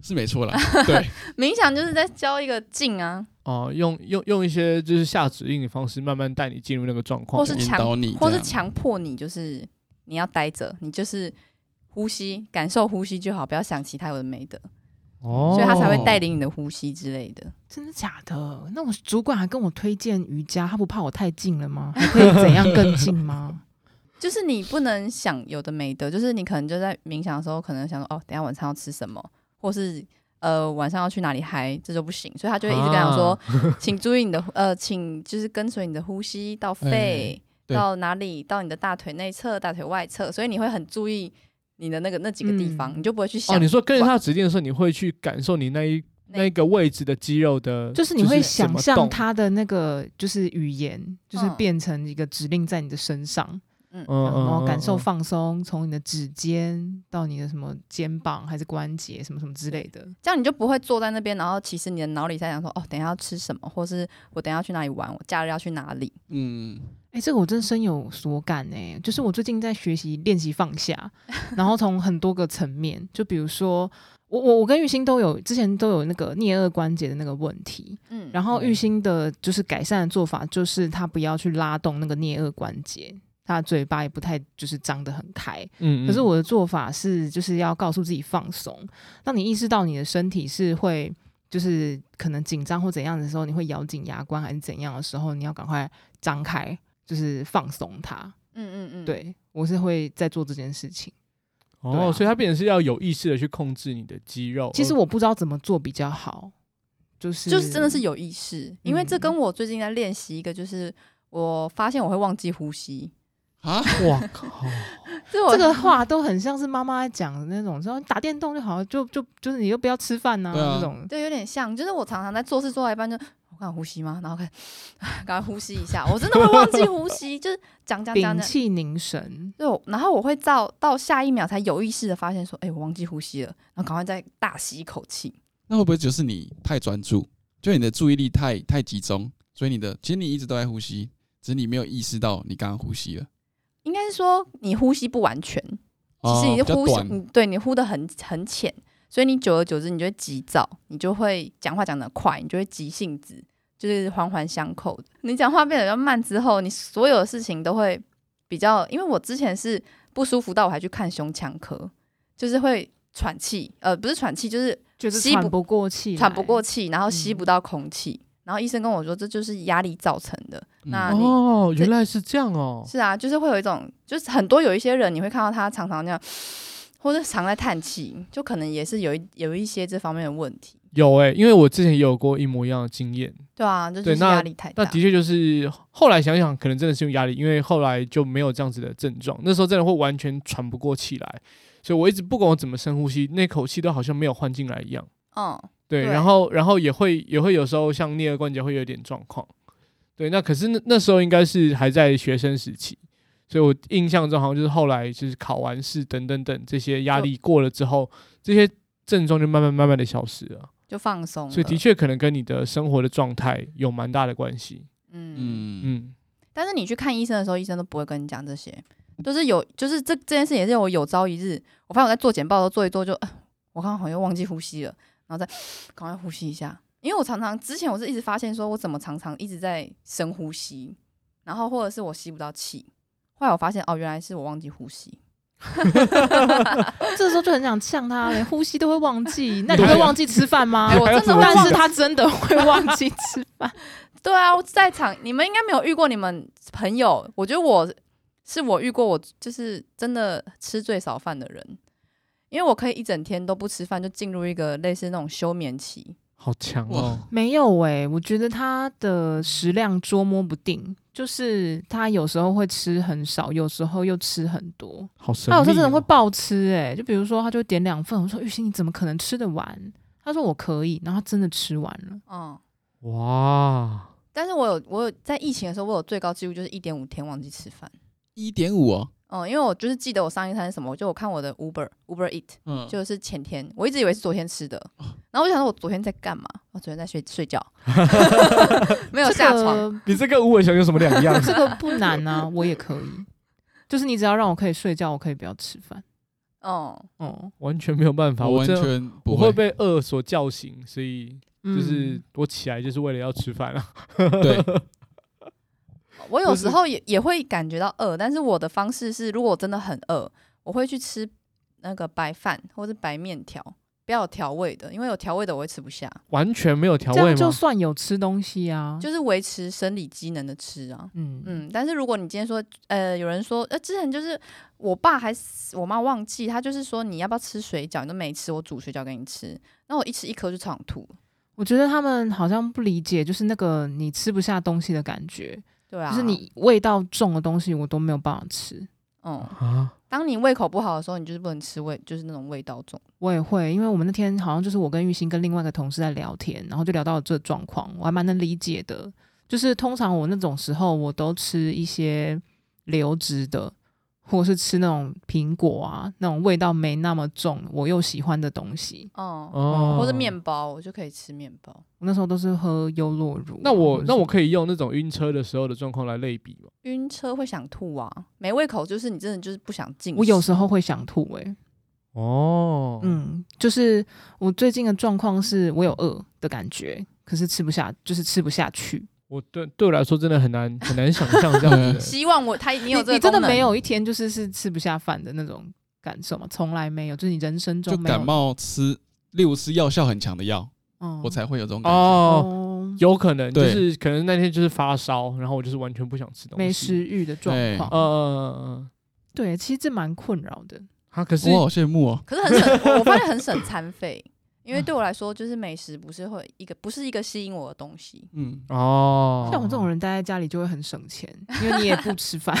是没错啦。对，冥想就是在教一个静啊。哦、用用用一些就是下指令的方式，慢慢带你进入那个状况，或是引导强，你，或是强迫你，就是你要待着，你就是呼吸，感受呼吸就好，不要想其他有的没的，哦，所以他才会带领你的呼吸之类的。真的假的？那我主管还跟我推荐瑜伽，他不怕我太近了吗？还可以怎样更近吗？就是你不能想有的没的，就是你可能就在冥想的时候，可能想说哦，等下晚餐要吃什么，或是。呃，晚上要去哪里嗨，这就不行，所以他就会一直跟他说，啊、请注意你的呃，请就是跟随你的呼吸到肺，欸、到哪里，到你的大腿内侧、大腿外侧，所以你会很注意你的那个那几个地方，嗯、你就不会去想。哦，你说跟着他指令的时候，你会去感受你那一那一个位置的肌肉的，就是你会想象他的那个就是语言，就是变成一个指令在你的身上。嗯，然后感受放松，从你的指尖到你的什么肩膀还是关节什么什么之类的，这样你就不会坐在那边，然后其实你的脑里在想说，哦，等一下要吃什么，或是我等一下要去哪里玩，我假日要去哪里。嗯，哎、欸，这个我真的深有所感哎，就是我最近在学习练习放下，然后从很多个层面，就比如说我我我跟玉兴都有之前都有那个颞颌关节的那个问题，嗯，然后玉兴的就是改善的做法就是他不要去拉动那个颞颌关节。他嘴巴也不太就是张得很开，嗯，嗯，可是我的做法是就是要告诉自己放松。当你意识到你的身体是会就是可能紧张或怎样的时候，你会咬紧牙关还是怎样的时候，你要赶快张开，就是放松它。嗯嗯嗯，对，我是会在做这件事情。哦，啊、所以它变成是要有意识的去控制你的肌肉。其实我不知道怎么做比较好，就是就是真的是有意识，因为这跟我最近在练习一个，就是我发现我会忘记呼吸。啊！哇靠！这个话都很像是妈妈讲的那种，说打电动就好，就就就是你又不要吃饭呐、啊，那、啊、种。对，有点像，就是我常常在做事做到一半就我看呼吸吗？然后看，赶快呼吸一下，我真的会忘记呼吸，就是讲讲讲讲，屏气凝神。就，然后我会到到下一秒才有意识的发现说，哎、欸，我忘记呼吸了，然后赶快再大吸一口气。那会不会就是你太专注，就你的注意力太太集中，所以你的其实你一直都在呼吸，只是你没有意识到你刚刚呼吸了。应该是说你呼吸不完全，其实你的呼吸，嗯，对你呼的很很浅，所以你久而久之，你就会急躁，你就会讲话讲得快，你就会急性子，就是环环相扣的。你讲话变得比较慢之后，你所有的事情都会比较。因为我之前是不舒服到我还去看胸腔科，就是会喘气，呃，不是喘气，就是吸不，喘不过气，喘不过气，然后吸不到空气。嗯然后医生跟我说，这就是压力造成的。嗯、那你哦，原来是这样哦。是啊，就是会有一种，就是很多有一些人，你会看到他常常那样，或者常在叹气，就可能也是有一有一些这方面的问题。有诶、欸，因为我之前也有过一模一样的经验。对啊，这就是压力太大。那，那的确就是后来想想，可能真的是用压力，因为后来就没有这样子的症状。那时候真的会完全喘不过气来，所以我一直不管我怎么深呼吸，那口气都好像没有换进来一样。嗯。对，然后然后也会也会有时候像颞颌关节会有点状况，对，那可是那那时候应该是还在学生时期，所以我印象中好像就是后来就是考完试等等等这些压力过了之后，这些症状就慢慢慢慢的消失了，就放松。所以的确可能跟你的生活的状态有蛮大的关系。嗯嗯嗯。但是你去看医生的时候，医生都不会跟你讲这些，都是有就是这这件事也是我有朝一日，我发现我在做简报的时候做一做就，我刚刚好像又忘记呼吸了。然后再赶快呼吸一下，因为我常常之前我是一直发现说，我怎么常常一直在深呼吸，然后或者是我吸不到气，后来我发现哦，原来是我忘记呼吸。这时候就很想呛他，连呼吸都会忘记，那你会忘记吃饭吗？我真的会，但是他真的会忘记吃饭。对啊，我在场你们应该没有遇过你们朋友，我觉得我是我遇过我就是真的吃最少饭的人。因为我可以一整天都不吃饭，就进入一个类似那种休眠期，好强哦！没有诶、欸，我觉得他的食量捉摸不定，就是他有时候会吃很少，有时候又吃很多，好神。他有时候真的会暴吃诶、欸，就比如说他就点两份，我说玉兴你怎么可能吃得完？他说我可以，然后他真的吃完了。嗯，哇！但是我有我有在疫情的时候，我有最高纪录就是一点五天忘记吃饭，一点五哦。嗯，因为我就是记得我上一餐是什么，就我看我的 Uber Uber Eat，嗯，就是前天，我一直以为是昨天吃的，然后我想说我昨天在干嘛？我昨天在睡睡觉，没有下床。这个、你这跟无尾熊有什么两样？这个不难啊，我也可以，就是你只要让我可以睡觉，我可以不要吃饭。哦哦，完全没有办法，我完全不会我会被饿所叫醒，所以就是我起来就是为了要吃饭啊。对，我有时候也也会感觉到饿，但是我的方式是，如果我真的很饿，我会去吃那个白饭或者白面条。不要有调味的，因为有调味的我会吃不下。完全没有调味吗？这样就算有吃东西啊，就是维持生理机能的吃啊。嗯嗯，但是如果你今天说，呃，有人说，呃，之前就是我爸还是我妈忘记，他就是说你要不要吃水饺，你都没吃，我煮水饺给你吃，那我一吃一颗就超想吐。我觉得他们好像不理解，就是那个你吃不下东西的感觉。对啊，就是你味道重的东西，我都没有办法吃。嗯啊。当你胃口不好的时候，你就是不能吃味，就是那种味道重。我也会，因为我们那天好像就是我跟玉兴跟另外一个同事在聊天，然后就聊到了这状况，我还蛮能理解的。就是通常我那种时候，我都吃一些流质的。或者是吃那种苹果啊，那种味道没那么重，我又喜欢的东西。哦，哦，或者面包，我就可以吃面包。我那时候都是喝优酪乳。那我那我可以用那种晕车的时候的状况来类比吗？晕车会想吐啊，没胃口，就是你真的就是不想进。我有时候会想吐、欸，诶。哦，嗯，就是我最近的状况是我有饿的感觉，可是吃不下，就是吃不下去。我对对我来说真的很难很难想象这样子。希望我他你有这你，你真的没有一天就是是吃不下饭的那种感受吗？从来没有，就是你人生中就感冒吃，例如吃药效很强的药，嗯，我才会有这种感觉。哦，有可能就是可能那天就是发烧，然后我就是完全不想吃东西，没食欲的状况。嗯嗯嗯，对，其实这蛮困扰的。啊，可是我好羡慕哦。可是很省，我发现很省餐费。因为对我来说，就是美食不是会一个不是一个吸引我的东西。嗯，哦，像我这种人待在家里就会很省钱，因为你也不吃饭，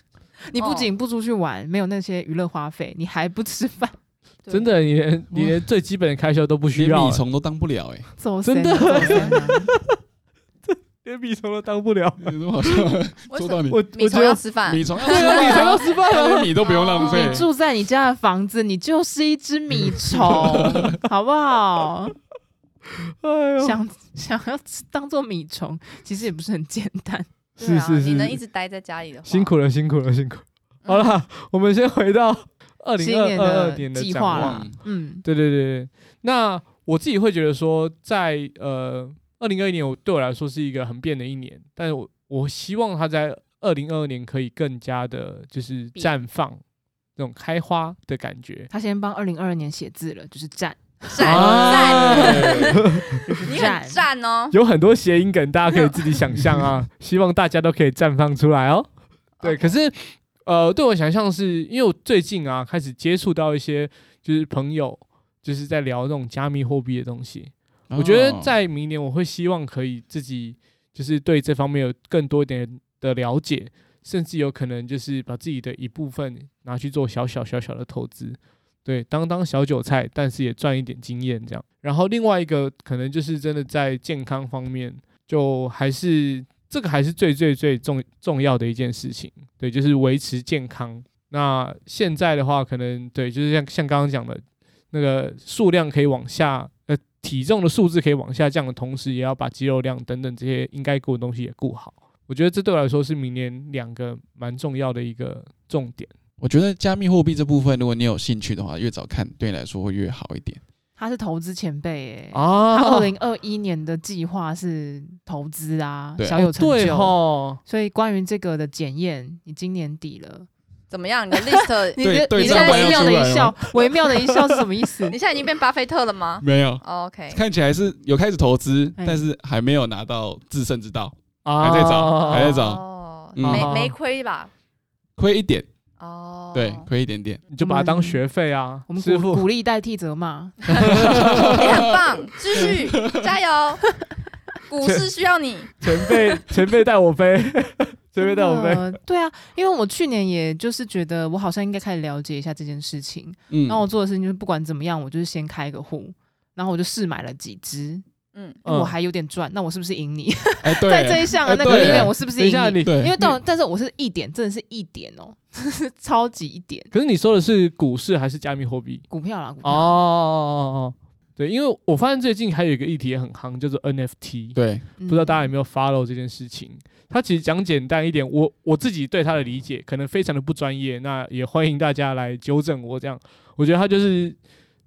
你不仅不出去玩，没有那些娱乐花费，你还不吃饭。真的，你连你连最基本的开销都不需要，连米虫都当不了哎、欸，真的。连米虫都当不了，有什么好笑？说到你，我米虫要吃饭，米虫要 吃饭，米虫要吃饭，连米都不用浪费。你住在你家的房子，你就是一只米虫，好不好？哎呦，想想要当做米虫，其实也不是很简单。是是是，你能一直待在家里的话，辛苦了，辛苦了，辛苦。好了，我们先回到二零二二年的计划了。嗯，对对对，那我自己会觉得说，在呃。二零二一年，我对我来说是一个很变的一年，但是我我希望它在二零二二年可以更加的，就是绽放那种开花的感觉。他先帮二零二二年写字了，就是绽赞 赞，你很赞哦。有很多谐音梗，大家可以自己想象啊。希望大家都可以绽放出来哦。对，可是呃，对我想象是因为我最近啊开始接触到一些就是朋友，就是在聊那种加密货币的东西。我觉得在明年，我会希望可以自己就是对这方面有更多一点的了解，甚至有可能就是把自己的一部分拿去做小小小小的投资，对，当当小韭菜，但是也赚一点经验这样。然后另外一个可能就是真的在健康方面，就还是这个还是最最最重重要的一件事情，对，就是维持健康。那现在的话，可能对，就是像像刚刚讲的那个数量可以往下。体重的数字可以往下降的同时，也要把肌肉量等等这些应该顾的东西也顾好。我觉得这对我来说是明年两个蛮重要的一个重点。我觉得加密货币这部分，如果你有兴趣的话，越早看对你来说会越好一点。他是投资前辈哎、欸，啊，他二零二一年的计划是投资啊，小有成就。对哦，所以关于这个的检验，你今年底了。怎么样？你的 list，你的你的微妙的一笑，微妙的一笑是什么意思？你现在已经变巴菲特了吗？没有。Oh, OK，看起来是有开始投资，欸、但是还没有拿到制胜之道，啊、还在找，还在找。哦，嗯、没没亏吧？亏一点。哦，对，亏一点点，你就把它当学费啊。我们师傅鼓励代替责骂。你很棒，继续加油。股市需要你，前辈前辈带我飞。随便带我飞。对啊，因为我去年也就是觉得我好像应该开始了解一下这件事情。嗯，然后我做的事情就是不管怎么样，我就是先开个户，然后我就试买了几只。嗯，我还有点赚，那我是不是赢你？欸、在这一项的那个里面，我是不是赢你？对，因为到但是我是一点，真的是一点哦，超级一点。可是你说的是股市还是加密货币？股票啦，股票。哦哦哦，对，因为我发现最近还有一个议题也很夯，叫做 NFT。对，不知道大家有没有 follow 这件事情？它其实讲简单一点，我我自己对它的理解可能非常的不专业，那也欢迎大家来纠正我。这样，我觉得它就是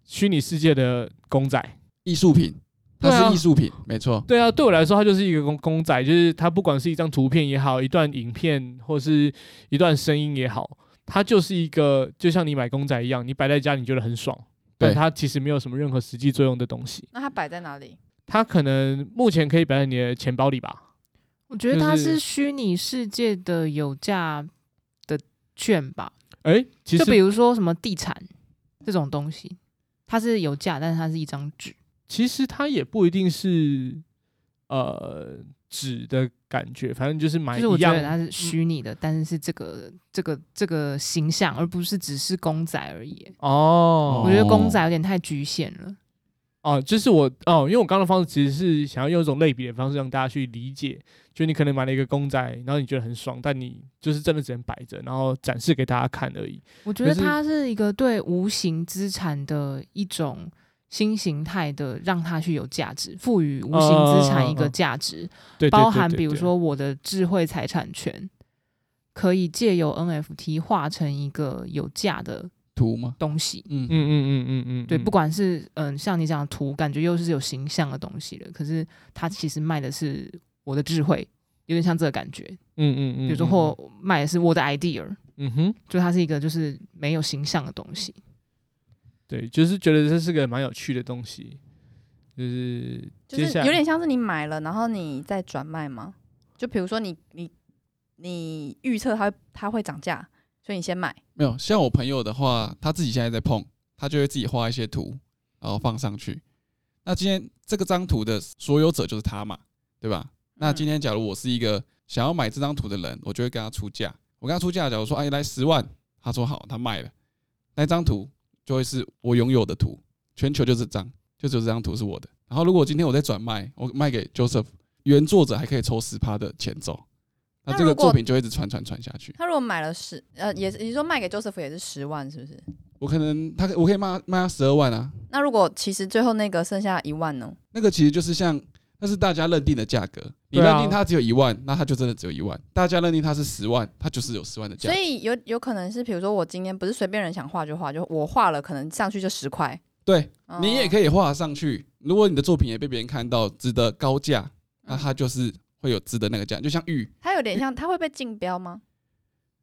虚拟世界的公仔、艺术品。它是艺术品，没错。对啊，对我来说，它就是一个公公仔，就是它不管是一张图片也好，一段影片或是一段声音也好，它就是一个就像你买公仔一样，你摆在家里你觉得很爽，但对它其实没有什么任何实际作用的东西。那它摆在哪里？它可能目前可以摆在你的钱包里吧。我觉得它是是虚拟世界的有价的券吧，哎，其实就比如说什么地产这种东西，它是有价，但是它是一张纸。其实它也不一定是呃纸的感觉，反正就是买一就是我觉得。它是虚拟的，但是是这个这个这个形象，而不是只是公仔而已。哦，我觉得公仔有点太局限了。哦，就是我哦，因为我刚刚的方式其实是想要用一种类比的方式让大家去理解，就你可能买了一个公仔，然后你觉得很爽，但你就是真的只能摆着，然后展示给大家看而已。我觉得它是一个对无形资产的一种新形态的，让它去有价值，赋予无形资产一个价值，对，包含比如，说我的智慧财产权，可以借由 NFT 化成一个有价的图吗？东西。嗯嗯嗯嗯嗯嗯，对，嗯不管是嗯，像你讲的图，感觉又是有形象的东西了，可是它其实卖的是我的智慧，有点像这个感觉。嗯嗯嗯，比如说，或卖的是我的 idea，嗯哼，就它是一个就是没有形象的东西。对，就是觉得这是个蛮有趣的东西，就是就是有点像是你买了，然后你再转卖吗？就比如说你你你预测它它会涨价，所以你先买。没有，像我朋友的话，他自己现在在碰，他就会自己画一些图，然后放上去。那今天这个张图的所有者就是他嘛，对吧？那今天假如我是一个想要买这张图的人，我就会跟他出价。我跟他出价，假如说哎来十万，他说好，他卖了，那张图就会是我拥有的图，全球就这张，就只有这张图是我的。然后如果今天我再转卖，我卖给 Joseph，原作者还可以抽十趴的钱走，那这个作品就一直传传传下去。他如果买了十呃，也是你说卖给 Joseph 也是十万，是不是？我可能他我可以卖他卖他十二万啊，那如果其实最后那个剩下一万呢？那个其实就是像那是大家认定的价格，你认定它只有一万，那它就真的只有一万；大家认定它是十万，它就是有十万的价所。以有有可能是，比如说我今天不是随便人想画就画，就我画了，可能上去就十块。对哦你也可以画上去，如果你的作品也被别人看到，值得高价，那它就是会有值得那个价。就像玉，它有点像，它会被竞标吗？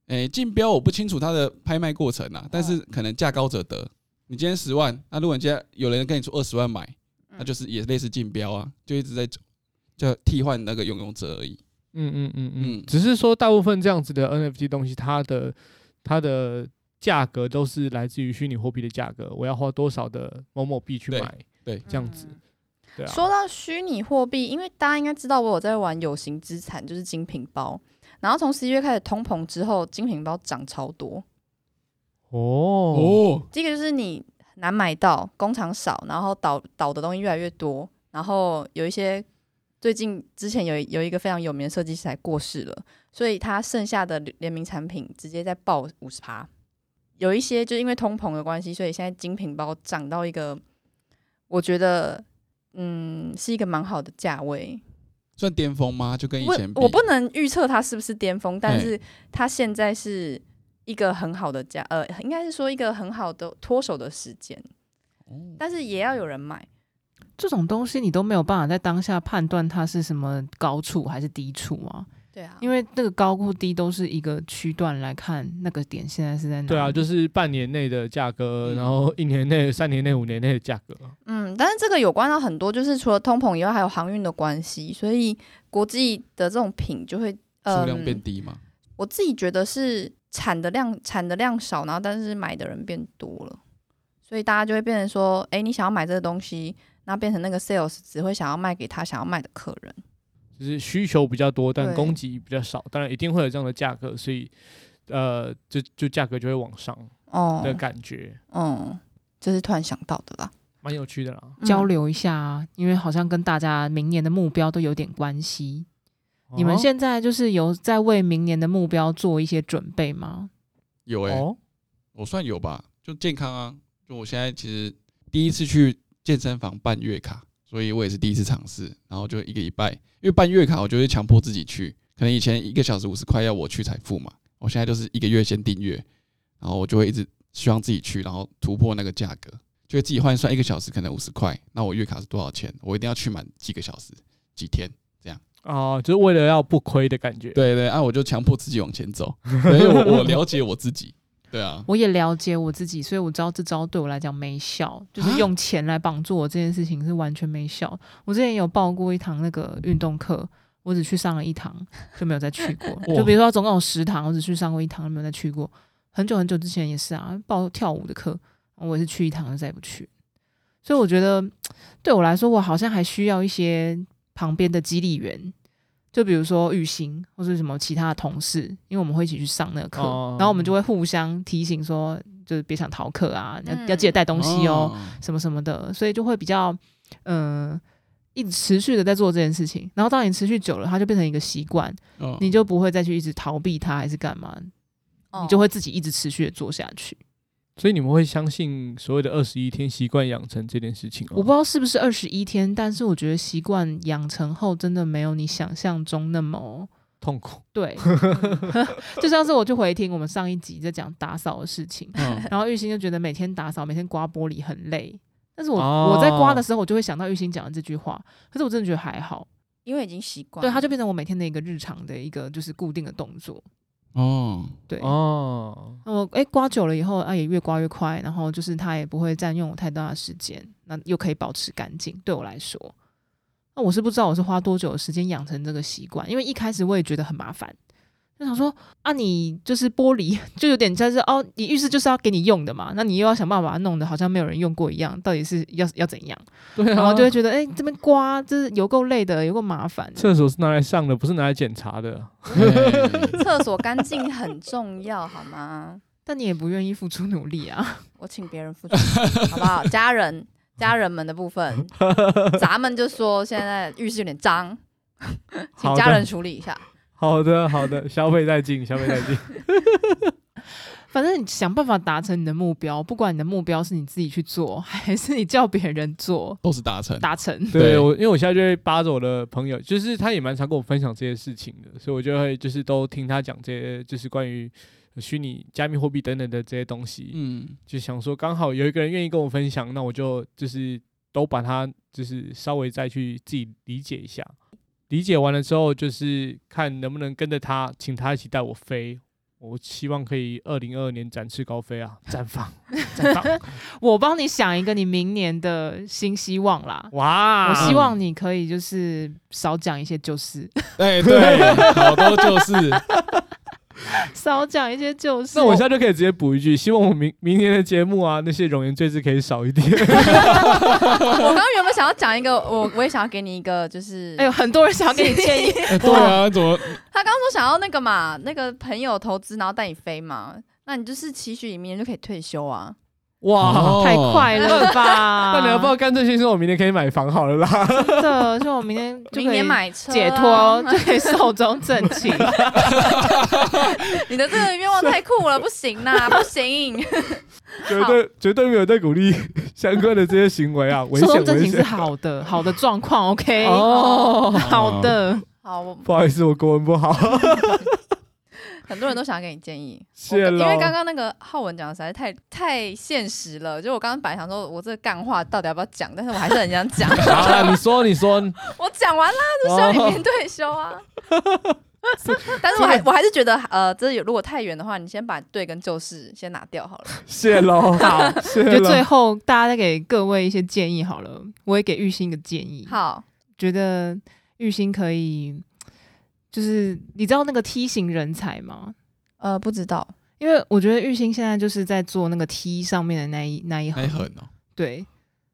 诶，竞标我不清楚它的拍卖过程啊，但是可能价高者得。你今天十万，那如果你今天有人跟你出二十万买，那就是也类似竞标啊，就一直在就替换那个拥有者而已。嗯嗯嗯嗯嗯，只是说大部分这样子的 NFT 东西，它的它的价格都是来自于虚拟货币的价格，我要花多少的某某币去对买，对，这样子嗯。对啊，说到虚拟货币，因为大家应该知道我有在玩有形资产，就是精品包。然后从十一月开始通膨之后，精品包涨超多。哦这，个就是你难买到，工厂少，然后倒倒的东西越来越多，然后有一些最近之前有有一个非常有名的设计师还过世了，所以他剩下的联名产品直接在爆五十趴。有一些就因为通膨的关系，所以现在精品包涨到一个我觉得嗯是一个蛮好的价位。算巅峰吗？就跟以前比，我不能预测它是不是巅峰，但是它现在是一个很好的价，呃，应该是说一个很好的脱手的时间，哦但是也要有人买。这种东西你都没有办法在当下判断它是什么高处还是低处啊，对啊，因为那个高或低都是一个区段来看那个点现在是在哪。对啊，就是半年内的价格，嗯然后一年内、三年内、五年内的价格。嗯，但是这个有关到很多，就是除了通膨以外，还有航运的关系，所以国际的这种品就会呃数量变低嘛。我自己觉得是产的量产的量少，然后但是买的人变多了，所以大家就会变成说，哎，你想要买这个东西，那变成那个 sales 只会想要卖给他想要卖的客人。就是需求比较多，但供给比较少，当然一定会有这样的价格，所以呃，就就价格就会往上哦，的感觉，嗯，这是突然想到的啦。蛮有趣的啦。交流一下啊，因为好像跟大家明年的目标都有点关系。你们哦现在就是有在为明年的目标做一些准备吗？有诶、哦，我算有吧，就健康啊。就我现在其实第一次去健身房办月卡，所以我也是第一次尝试。然后就一个礼拜，因为办月卡，我就会强迫自己去。可能以前一个小时五十块要我去才付嘛，我现在就是一个月先订阅，然后我就会一直希望自己去，然后突破那个价格。就会自己换算一个小时可能五十块，那我月卡是多少钱？我一定要去满几个小时，几天这样。哦，就是为了要不亏的感觉。对对，啊，我就强迫自己往前走，因为我我了解我自己。对啊，我也了解我自己，所以我知道这招对我来讲没效，就是用钱来绑住我这件事情是完全没效。我之前有报过一堂那个运动课，我只去上了一堂，就没有再去过。就比如说总共有十堂，我只去上过一堂，没有再去过。很久很久之前也是啊，报跳舞的课，我也是去一堂就再也不去。所以我觉得对我来说，我好像还需要一些旁边的激励员。就比如说玉欣或是什么其他的同事，因为我们会一起去上那个课，哦、然后我们就会互相提醒说，就是别想逃课啊，要、嗯、要记得带东西哦，哦什么什么的，所以就会比较嗯、呃，一直持续的在做这件事情。然后当你持续久了，它就变成一个习惯，哦、你就不会再去一直逃避它还是干嘛，哦、你就会自己一直持续的做下去。所以你们会相信所谓的二十一天习惯养成这件事情？我不知道是不是二十一天，但是我觉得习惯养成后真的没有你想象中那么痛苦。对，就像是我就回听我们上一集在讲打扫的事情，嗯、然后玉兴就觉得每天打扫、每天刮玻璃很累，但是我、哦、我在刮的时候，我就会想到玉兴讲的这句话，可是我真的觉得还好，因为已经习惯，对，它就变成我每天的一个日常的一个就是固定的动作。哦，对哦，那我哎刮久了以后啊，也越刮越快，然后就是它也不会占用我太大的时间，那又可以保持干净。对我来说，那我是不知道我是花多久的时间养成这个习惯，因为一开始我也觉得很麻烦。就想说啊，你就是玻璃，就有点像是哦，你浴室就是要给你用的嘛，那你又要想办法把它弄得好像没有人用过一样，到底是要要怎样？对啊，然后就会觉得哎、欸，这边刮就是有够累的，有够麻烦。厕所是拿来上的，不是拿来检查的。厕所干净很重要，好吗？但你也不愿意付出努力啊。我请别人付出，好不好？家人家人们的部分，咱们就说现在浴室有点脏，请家人处理一下。好的，好的，消费殆尽，消费殆尽。反正你想办法达成你的目标，不管你的目标是你自己去做，还是你叫别人做，都是达成。达成。对我，因为我现在就会扒着我的朋友，就是他也蛮常跟我分享这些事情的，所以我就会就是都听他讲这些，就是关于虚拟、加密货币等等的这些东西。嗯，就想说刚好有一个人愿意跟我分享，那我就就是都把它就是稍微再去自己理解一下。理解完了之后，就是看能不能跟着他，请他一起带我飞。我希望可以二零二二年展翅高飞啊，绽放，绽放。我帮你想一个你明年的新希望啦。哇！我希望你可以就是少讲一些旧事。哎，对，好多旧事。少讲一些旧事。那我现在就可以直接补一句，希望我明明年的节目啊，那些容颜赘字可以少一点。我刚刚原本想要讲一个，我我也想要给你一个，就是哎呦，很多人想要给你建议。欸、对啊，怎么？他刚刚说想要那个嘛，那个朋友投资，然后带你飞嘛，那你就是期许你明年就可以退休啊。哇，哦、太快了吧！那你要不要干脆先说，我明天可以买房好了啦？真的，就我明天就明年买车解脱，就可以寿终正寝。你的这个愿望太酷了，不行呐，不行！绝对绝对没有在鼓励相关的这些行为啊。寿终正寝是好的，好的状况，OK？哦，好的，好，不好意思，我国文不好。很多人都想要给你建议，谢啰。因为刚刚那个浩文讲的实在太太现实了。就我刚刚本来想说，我这个干话到底要不要讲？但是我还是很想讲。好，你说，你说，我讲完啦，就希望你明年退休啊。但是我还我还是觉得，呃，这有如果太远的话，你先把对跟旧事先拿掉好了。谢喽，好。就最后大家再给各位一些建议好了。我也给玉兴一个建议。好，觉得玉兴可以。就是你知道那个梯形人才吗？呃，不知道，因为我觉得玉兴现在就是在做那个梯上面的那一那一行，哦、对，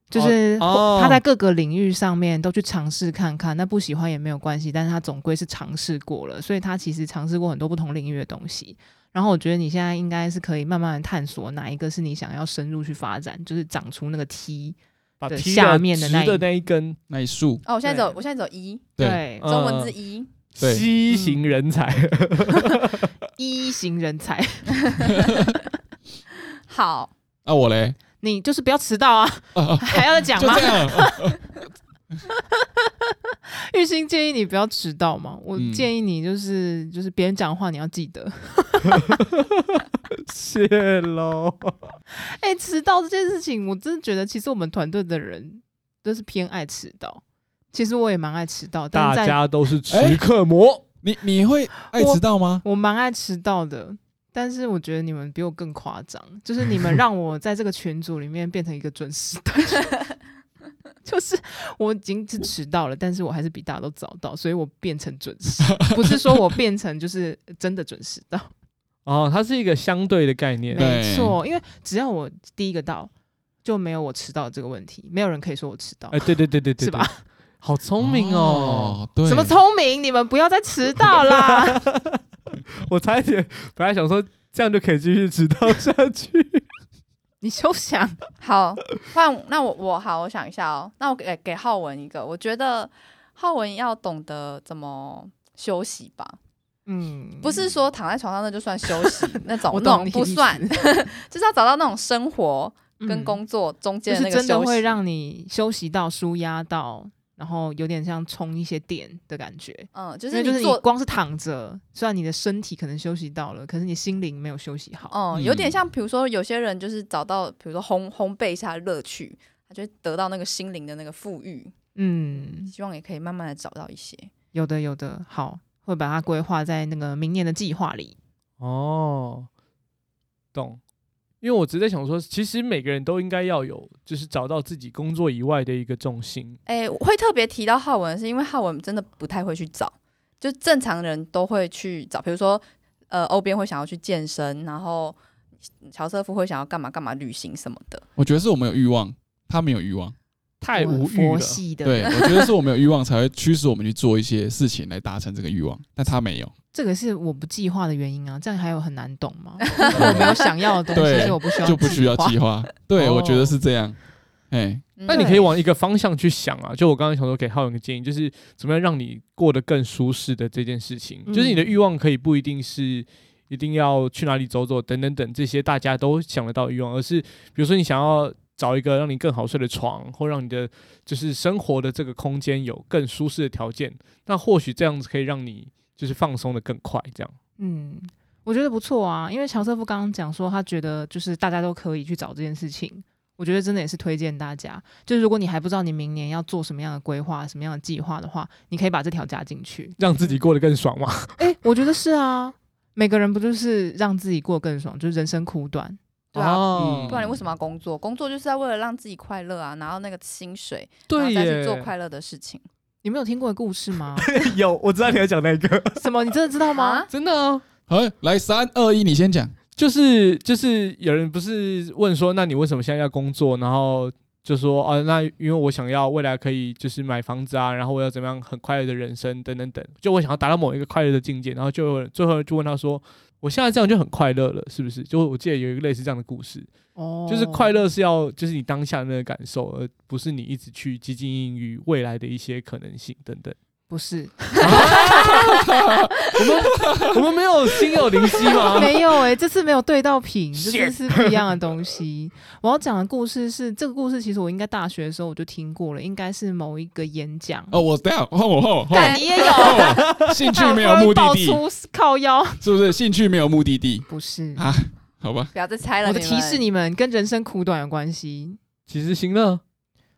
就是他在各个领域上面都去尝试看看，那不喜欢也没有关系，但是他总归是尝试过了，所以他其实尝试过很多不同领域的东西。然后我觉得你现在应该是可以慢慢的探索哪一个是你想要深入去发展，就是长出那个梯的下面的那一，的那一根。那一束。哦，我现在走，我现在走一，对，中文字一。C 型人才，一型人才，好。那我嘞？你就是不要迟到啊！还要讲吗？玉兴建议你不要迟到嘛。我建议你就是就是别人讲话你要记得。谢喽。哎、欸，迟到这件事情，我真的觉得，其实我们团队的人都是偏爱迟到。其实我也蛮爱迟到，大家都是迟刻魔。欸、你你会爱迟到吗？我蛮爱迟到的，但是我觉得你们比我更夸张，就是你们让我在这个群组里面变成一个准时的。就是我已经是迟到了，但是我还是比大家都早到，所以我变成准时，不是说我变成就是真的准时到。哦，它是一个相对的概念，没错，因为只要我第一个到，就没有我迟到这个问题，没有人可以说我迟到。哎，对对对对对，是吧？好聪明哦，对，什么聪明？你们不要再迟到啦！我差一点本来想说这样就可以继续迟到下去。你休想好换那我我好，我想一下哦。那我给给浩文一个，我觉得浩文要懂得怎么休息吧。嗯，不是说躺在床上那就算休息那种，那种 不算，就是要找到那种生活跟工作中间的那个休息，嗯就是、真的会让你休息到舒压到。然后有点像充一些电的感觉，嗯，就是你就是你光是躺着，虽然你的身体可能休息到了，可是你心灵没有休息好。嗯，有点像，比如说有些人就是找到，比如说烘烘焙一下乐趣，他就得到那个心灵的那个富裕。嗯，希望也可以慢慢的找到一些。有的，有的，好，会把它规划在那个明年的计划里。哦，懂。因为我只在想说，其实每个人都应该要有，就是找到自己工作以外的一个重心。哎、欸，我会特别提到浩文，是因为浩文真的不太会去找，就正常人都会去找，比如说，呃，欧边会想要去健身，然后乔瑟夫会想要干嘛干嘛旅行什么的。我觉得是我们有欲望，他没有欲望，太无欲了。对，我觉得是我们有欲望才会驱使我们去做一些事情来达成这个欲望，但他没有。这个是我不计划的原因啊，这样还有很难懂吗？我没有想要的东西，所以我不需要就不需要计划。对，我觉得是这样。哎，那你可以往一个方向去想啊。就我刚刚想说给浩勇一个建议，就是怎么样让你过得更舒适的这件事情。就是你的欲望可以不一定是一定要去哪里走走等等等这些大家都想得到的欲望，而是比如说你想要找一个让你更好睡的床，或让你的就是生活的这个空间有更舒适的条件，那或许这样子可以让你。就是放松的更快，这样。嗯，我觉得不错啊，因为乔瑟夫刚刚讲说，他觉得就是大家都可以去找这件事情。我觉得真的也是推荐大家，就是如果你还不知道你明年要做什么样的规划、什么样的计划的话，你可以把这条加进去，让自己过得更爽嘛。诶、欸，我觉得是啊，每个人不就是让自己过得更爽？就是人生苦短，对啊，嗯、不然你为什么要工作？工作就是要为了让自己快乐啊，拿到那个薪水，对，再去做快乐的事情。你没有听过的故事吗？有，我知道你要讲那个。什么？你真的知道吗？啊、真的啊！好，来三二一，你先讲。就是就是有人不是问说，那你为什么现在要工作？然后就说啊，那因为我想要未来可以就是买房子啊，然后我要怎么样很快乐的人生等等等，就我想要达到某一个快乐的境界，然后就最后就问他说。我现在这样就很快乐了，是不是？就我记得有一个类似这样的故事，哦，就是快乐是要就是你当下的那个感受，而不是你一直去汲汲营营于未来的一些可能性等等。不是，我们我们没有心有灵犀吗？没有哎、欸，这次没有对到品，这次是不一样的东西。我要讲的故事是这个故事，其实我应该大学的时候我就听过了，应该是某一个演讲。哦，我这样，哦哦哦，你也有 兴趣没有目的地，靠腰是不是？兴趣没有目的地，不是啊？好吧，不要再猜了。我的提示你们跟人生苦短有关系，其实行乐。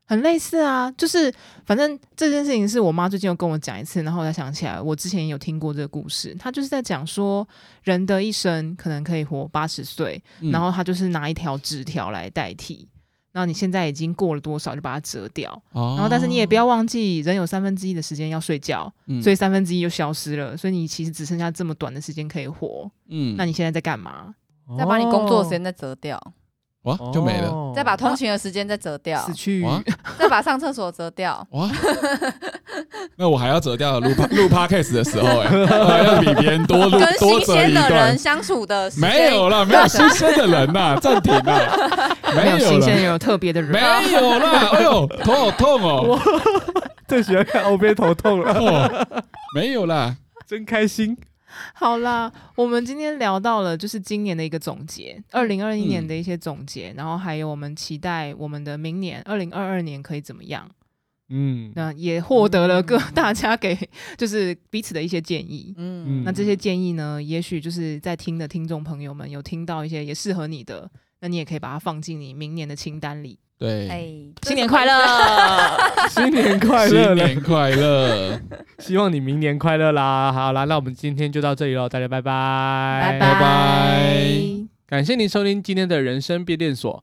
很类似啊，就是反正这件事情是我妈最近又跟我讲一次，然后我才想起来，我之前也有听过这个故事。她就是在讲说，人的一生可能可以活八十岁，嗯、然后她就是拿一条纸条来代替。然后你现在已经过了多少，就把它折掉。哦、然后但是你也不要忘记，人有三分之一的时间要睡觉，嗯、所以三分之一就消失了。所以你其实只剩下这么短的时间可以活。嗯，那你现在在干嘛？再把你工作的时间再折掉。哇，就没了。再把通勤的时间再折掉，死去。再把上厕所折掉。哇，那我还要折掉录 录 podcast 的时候，哎，还要比别人多录多折一段。跟新鲜的人相处的时间没有了，没有新鲜的人呐，暂停了。没有新鲜人，有特别的人。没有了，哎呦，头好痛哦。最喜欢看欧边头痛了。哦没有啦，真开心。好啦，我们今天聊到了就是今年的一个总结，二零二一年的一些总结，嗯、然后还有我们期待我们的明年二零二二年可以怎么样？嗯，那也获得了各大家给就是彼此的一些建议。嗯，那这些建议呢，也许就是在听的听众朋友们有听到一些也适合你的，那你也可以把它放进你明年的清单里。对，哎，新年快乐！新年快乐！新年快乐！希望你明年快乐啦！好啦，那我们今天就到这里喽，大家拜拜，拜拜拜。感谢您收听今天的人生变电所，